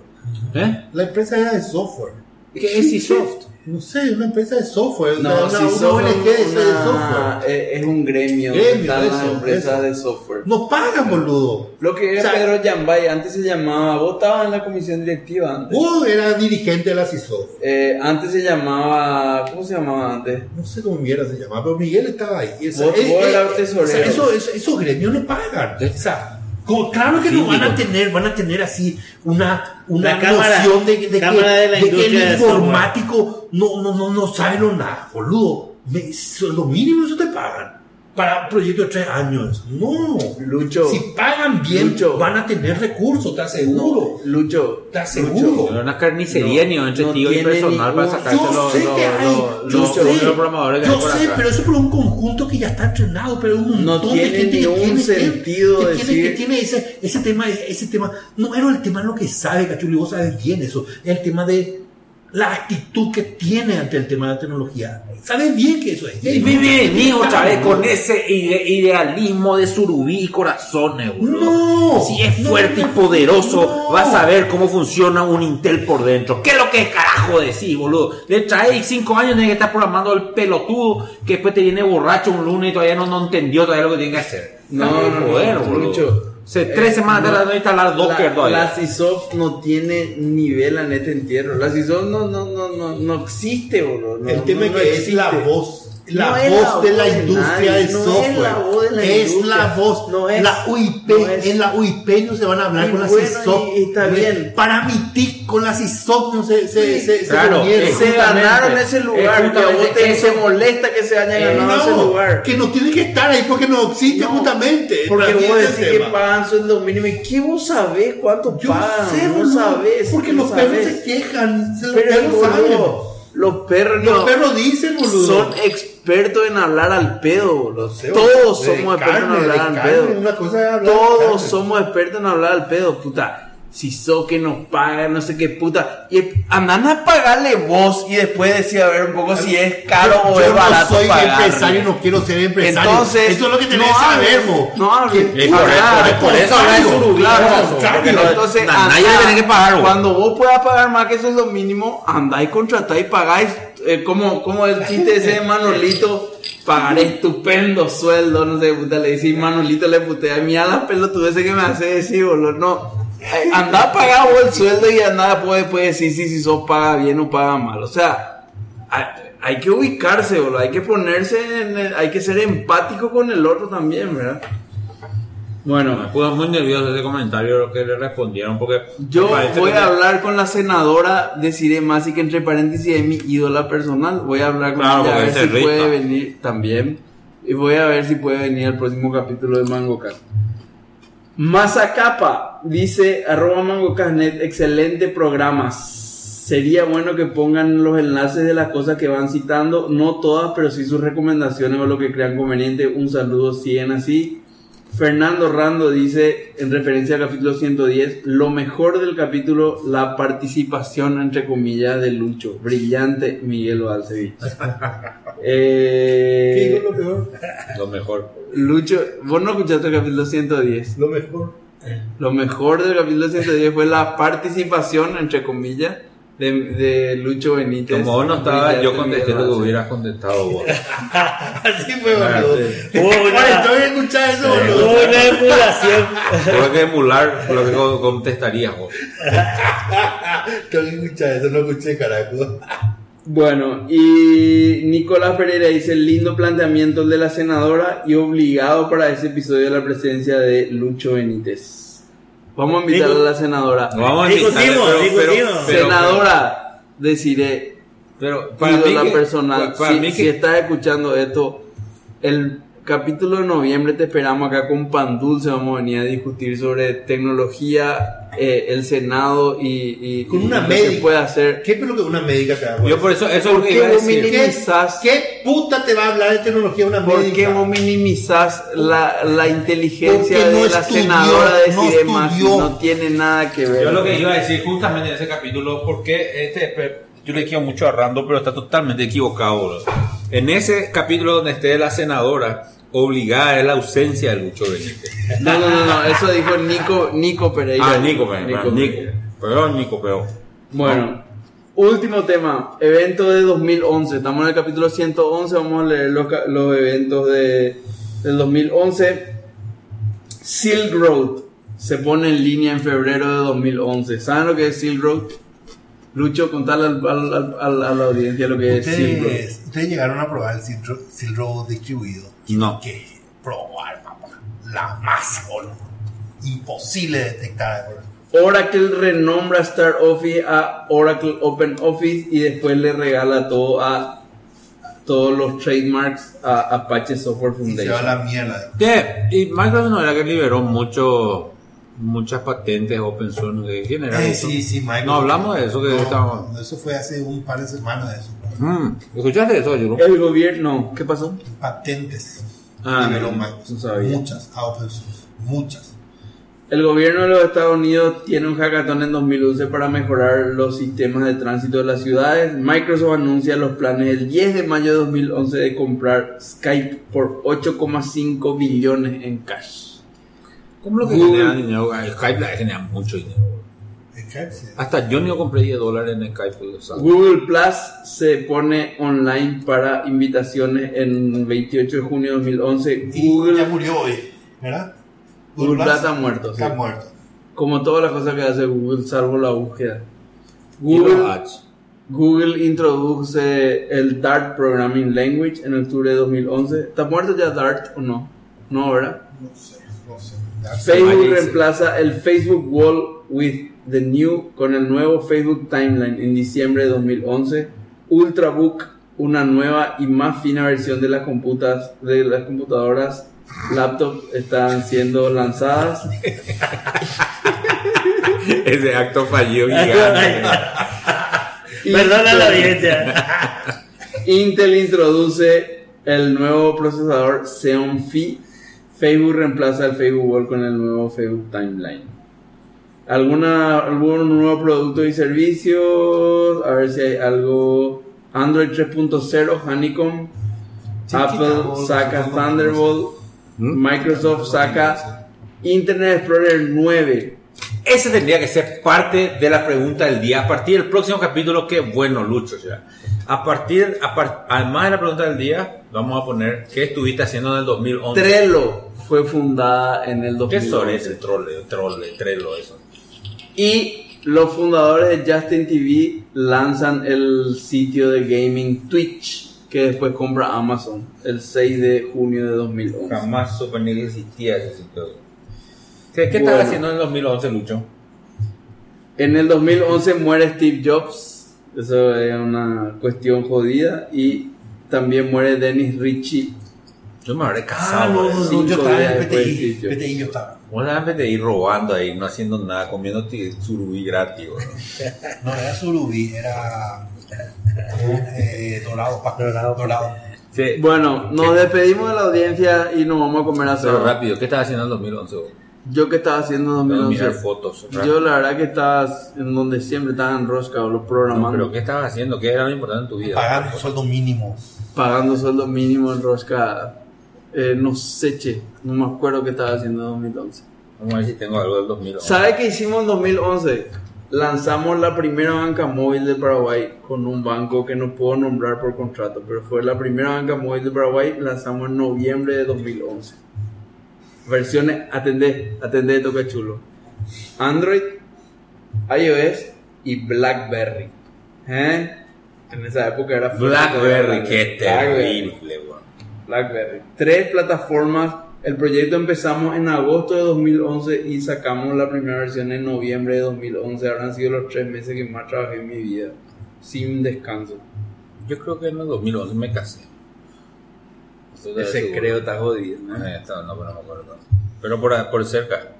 ¿Eh? La empresa era de software. ¿Qué es Sisoft? No sé, una empresa de software. No, una, si una sos ONG de una- software. eh, es un gremio, Gremio, las eso, empresas eso. de software. No pagan, boludo. Lo que es O sea, Pedro Yambay, antes se llamaba, vos estabas en la comisión directiva antes. Vos eras dirigente de la CISOF. Eh, antes se llamaba, ¿cómo se llamaba antes? No sé cómo mierda se llamaba, pero Miguel estaba ahí. Vos- vos eras tesorero. o sea, eso- eso- esos gremios no pagan. O sea, como- claro que no van a tener, van a tener así una, una La cámara- noción de, de cámara que, de la de que el informático no, no, no, no sabe lo nada, boludo. Me- lo mínimo eso te pagan. Para proyectos de tres años. No. Lucho. Si pagan bien, Lucho. van a tener recursos, te aseguro. No, Lucho. Te aseguro. No era una carnicería No, ni entre no tío y personal para sacarse Yo los, sé los, que hay, los- yo los- sé, los programadores que yo sé, acá. pero eso es por un conjunto que ya está entrenado, pero un montón No de tiene gente que ningún tiene, sentido que, decir- tiene, que tiene ese, ese tema, ese tema, no era el tema de lo que sabe, Cachuli, vos sabes bien eso, es el tema de la actitud que tiene ante el tema de la tecnología. Sabes bien que eso es. Y me venís otra vez con ese ide- idealismo de surubí y corazones, boludo. No. Si es fuerte no, y poderoso, no. vas a ver cómo funciona un Intel por dentro. ¿Qué es lo que es carajo decís, boludo? Le traes cinco años, tiene que estar programando el pelotudo que después te viene borracho un lunes y todavía no, no entendió todavía lo que tiene que hacer. No, no, no, boludo. Hace tres Eh, semanas no, tratando de instalar Docker la, todavía. la CISOF no tiene nivel a este entierro. La CISOF no, no, no, no, no existe, boludo. No, el tema no, es no que es la voz. La No voz la de la industria nadie, del no es software. la voz de la es la voz. no es, la UIP, no es. en la UIP no se van a hablar Y con la bueno, CISOP. y- y está bien. Para mi TIC con la CISOP no se, se, Sí, se, se claro, Se Justamente, ganaron ese lugar, que a vos te, se molesta que se haya Eh, ganado ese No, lugar. que no tiene que estar ahí porque no existe No, justamente. Porque vos ese decís que pagan sueldo mínimo. ¿Y qué vos sabés cuánto Yo pagan? sé, no boludo, sabés. Porque los perros se quejan. se- Los perros saben. los perros Los no- perros dicen, boludo. son expertos en hablar al pedo, boludo. Todos de somos expertos carne, en hablar al carne, pedo. Una cosa es hablar de Todos somos expertos en hablar al pedo, puta. Si so que nos pagan, no sé qué puta. Y andan a pagarle vos y después decir a ver un poco si es caro o yo es barato no soy pagarle. empresario, no quiero ser empresario. Entonces, eso es lo que tenés no que saber, vos. no Y por eso- no, entonces Na- nadie tiene que pagar. Cuando vos puedas pagar más que eso es lo mínimo, andáis, contratáis, pagáis, eh, como, como el chiste ese de Manolito, pagar estupendo sueldo, no sé, puta, le decís Manolito, le putea, mira la pelotudeces que me hace decir, boludo, no. Eh, Andá a pagar vos el sueldo y andá después, después decir si, si sos paga bien o paga mal, o sea, hay, hay que ubicarse, boludo, hay que ponerse, en el- hay que ser empático con el otro también, ¿verdad? Bueno, Me puso muy nervioso ese comentario lo que le respondieron porque Yo voy que- a hablar con la senadora de Cire Masi, que entre paréntesis es mi ídola personal. Voy a hablar con Claro, ella a ver si puede venir también. Y voy a ver si puede venir al próximo capítulo de MangoCast. Mazacapa dice arroba MangoCastNet, excelente programa. Sería bueno que pongan los enlaces de las cosas que van citando, no todas, pero sí sus recomendaciones o lo que crean conveniente. Un saludo, siguen así. Fernando Rando dice, en referencia al capítulo 110, lo mejor del capítulo, la participación, entre comillas, de Lucho. Brillante Miguel Balcevich. ¿Qué Eh, digo lo peor? lo mejor. Lucho, vos no escuchaste el capítulo 110. Lo mejor. Lo mejor del capítulo 110 fue la participación, entre comillas, de, de Lucho Benítez. Como vos no estabas, yo contesté lo que hubieras contestado vos. Así fue, boludo. Hubo que escuchar eso, hubo boludo. una emulación. Tengo que emular lo que co- contestarías vos. Tengo que escuchar eso, no escuché carajo. Bueno, y Nicolás Pereira dice lindo planteamiento el de la senadora y obligado para ese episodio de la presidencia de Lucho Benítez. Vamos a invitar a la senadora. No vamos a invitarle, Discutimos, pero- pero- discutimos. pero- senadora, deciré, Pero para mí ídola que- personal, para si, mí si que- estás escuchando esto, el capítulo de noviembre te esperamos acá con Pan Dulce, vamos a venir a discutir sobre tecnología, eh, el Senado y, y- Con y una lo que médica. puede hacer. ¿Qué es lo que una médica te haga? Yo por eso, eso es lo ¿Por que qué iba a vos decir. minimi- ¿Qué, minimizás- ¿Qué puta te va a hablar de tecnología una ¿Por médica? qué vos minimizás la, la inteligencia no de la estudió, senadora de no no tiene nada que ver? Yo lo que iba a decir justamente en ese capítulo, porque este, yo le quiero mucho a Rando, pero está totalmente equivocado. bro. En ese capítulo donde esté la senadora, obligada es la ausencia de Lucho Benítez. No, no, no, no, eso dijo Nico, Nico Pereira. Ah, Nico, perdón, Nico, Pereira. perdón, Nico, pero Bueno, Último tema, evento de 2011. Estamos en el capítulo 111. Vamos a leer los, los eventos de, del 2011. Silk Road se pone en línea en febrero de 2011. ¿Saben lo que es Silk Road? Lucho, contarle al- al- al- a la audiencia lo que es Silk Road. Ustedes, llegaron a probar el Silk Road distribuido. No. Que probar, papá. La masa, boludo. Imposible de detectar. Oracle renombra Star Office a Oracle Open Office y después le regala todo a todos los trademarks a Apache Software Y se va a Foundation. la mierda. ¿Qué? Y Microsoft no era que liberó mucho, muchas patentes open source. ¿De quién era Eh, sí, sí, Michael. No hablamos de eso que No, estábamos- no, Eso fue hace un par de semanas de eso. Mm, ¿Escuchaste eso, yo? El gobierno, no, ¿qué pasó? Patentes. Ah, no, Microsoft. no sabía. Muchas, a open source. Muchas. El gobierno de los Estados Unidos tiene un hackathon en 2011 para mejorar los sistemas de tránsito de las ciudades. Microsoft anuncia los planes el 10 de mayo de 2011 de comprar Skype por 8,5 billones en cash. ¿Cómo lo que Google. genera dinero? Skype la genera mucho dinero. Skype, sí. Hasta yo ni compré 10 dólares en Skype. o sea. Google Plus se pone online para invitaciones en 28 de junio de 2011. Y Google, ya murió hoy, ¿verdad? Google Plus Plus ha muerto, sí. Está muerto. como todas las cosas que hace Google, salvo la búsqueda. Google. Google introduce el Dart Programming Language en octubre de 2011. ¿Está muerto ya Dart o no? No, ¿verdad? No sé, no sé. Facebook reemplaza el Facebook Wall with the New con el nuevo Facebook Timeline en diciembre de 2011. Ultrabook, una nueva y más fina versión de las computas de las computadoras laptop están siendo lanzadas. Ese acto fallido gigante. Perdona la Intel- audiencia. Intel introduce el nuevo procesador Xeon Phi. Facebook reemplaza el Facebook Wall con el nuevo Facebook Timeline. ¿Alguna, ¿Algún nuevo producto y servicios? A ver si hay algo. Android 3.0, Honeycomb. Sí, Apple saca Thunderbolt. ¿Mm? Microsoft saca Internet Explorer 9. Ese tendría que ser parte de la pregunta del día. A partir del próximo capítulo, qué bueno, Lucho. ya. A partir, a par- además de la pregunta del día, vamos a poner qué estuviste haciendo en el 2011. Trello fue fundada en el ¿Qué son 2011. ese trole, trole, trelo, eso? Y los fundadores de Justin TV lanzan el sitio de gaming Twitch, que después compra Amazon el 6 de junio de 2011. Jamás supe ni que existía ese sitio. ¿Qué, qué Bueno. estás haciendo en el 2011, Lucho? En el 2011 muere Steve Jobs, eso es una cuestión jodida, y también muere Dennis Ritchie. Yo me habré Ah, casado. no, eh. no, no, cinco yo estaba en PTI. PTI yo estaba. Vos antes de ir robando ahí, no haciendo nada, comiendo surubí gratis. bro. No, era surubí, era eh, dorado, pa. Dorado. dorado. Sí. Bueno, nos despedimos de la audiencia y nos vamos a comer Pero asado. rápido, ¿qué estás haciendo en el 2011? vos? Yo que estaba haciendo en Tengo que mirar 2011. fotos. Yo la verdad que estaba en donde siempre estaba en Rosca o los No, programando. pero ¿qué estabas haciendo? ¿Qué era lo importante en tu vida? Pagando sueldo mínimo. pagando sueldo mínimo en Rosca. Eh, no sé, che, no me acuerdo qué estaba haciendo en 2011. Vamos a ver si tengo algo del 2011. ¿Sabe qué hicimos en 2011? Lanzamos la primera banca móvil de Paraguay con un banco que no puedo nombrar por contrato, pero fue la primera banca móvil de Paraguay, lanzamos en noviembre de 2011. Versiones, atendé, atendé, toca chulo. Android, iOS y Blackberry. ¿Eh? En esa época era Blackberry, qué Blackberry. terrible, weón. BlackBerry. Tres plataformas. El proyecto empezamos en agosto de 2011 y sacamos la primera versión en noviembre de 2011. Habrán sido los tres meses que más trabajé en mi vida, sin descanso. Yo creo que en el 2011 me casé. Ese creo está jodido. ¿no? Eh, está- no, pero no me acuerdo tanto. Pero por, por cerca.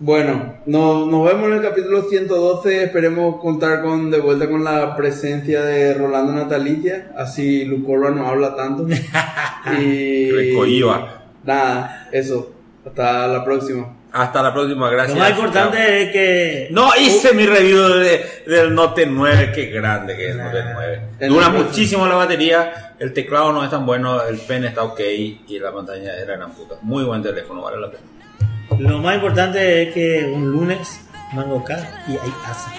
Bueno, no- nos vemos en el capítulo 112. Esperemos contar con de vuelta con la presencia de Rolando Natalicia. Así Lucorba no habla tanto. y Recoiba. Nada, eso. Hasta la próxima. Hasta la próxima, gracias. Lo más importante es que. No hice mi review de- del Note 9, qué grande que es el Note 9. El Dura muchísimo la batería, el teclado no es tan bueno, el pen está ok y la pantalla es la gran puta. Muy buen teléfono, vale la pena. Lo más importante es que un lunes, Mango Car y hay asa.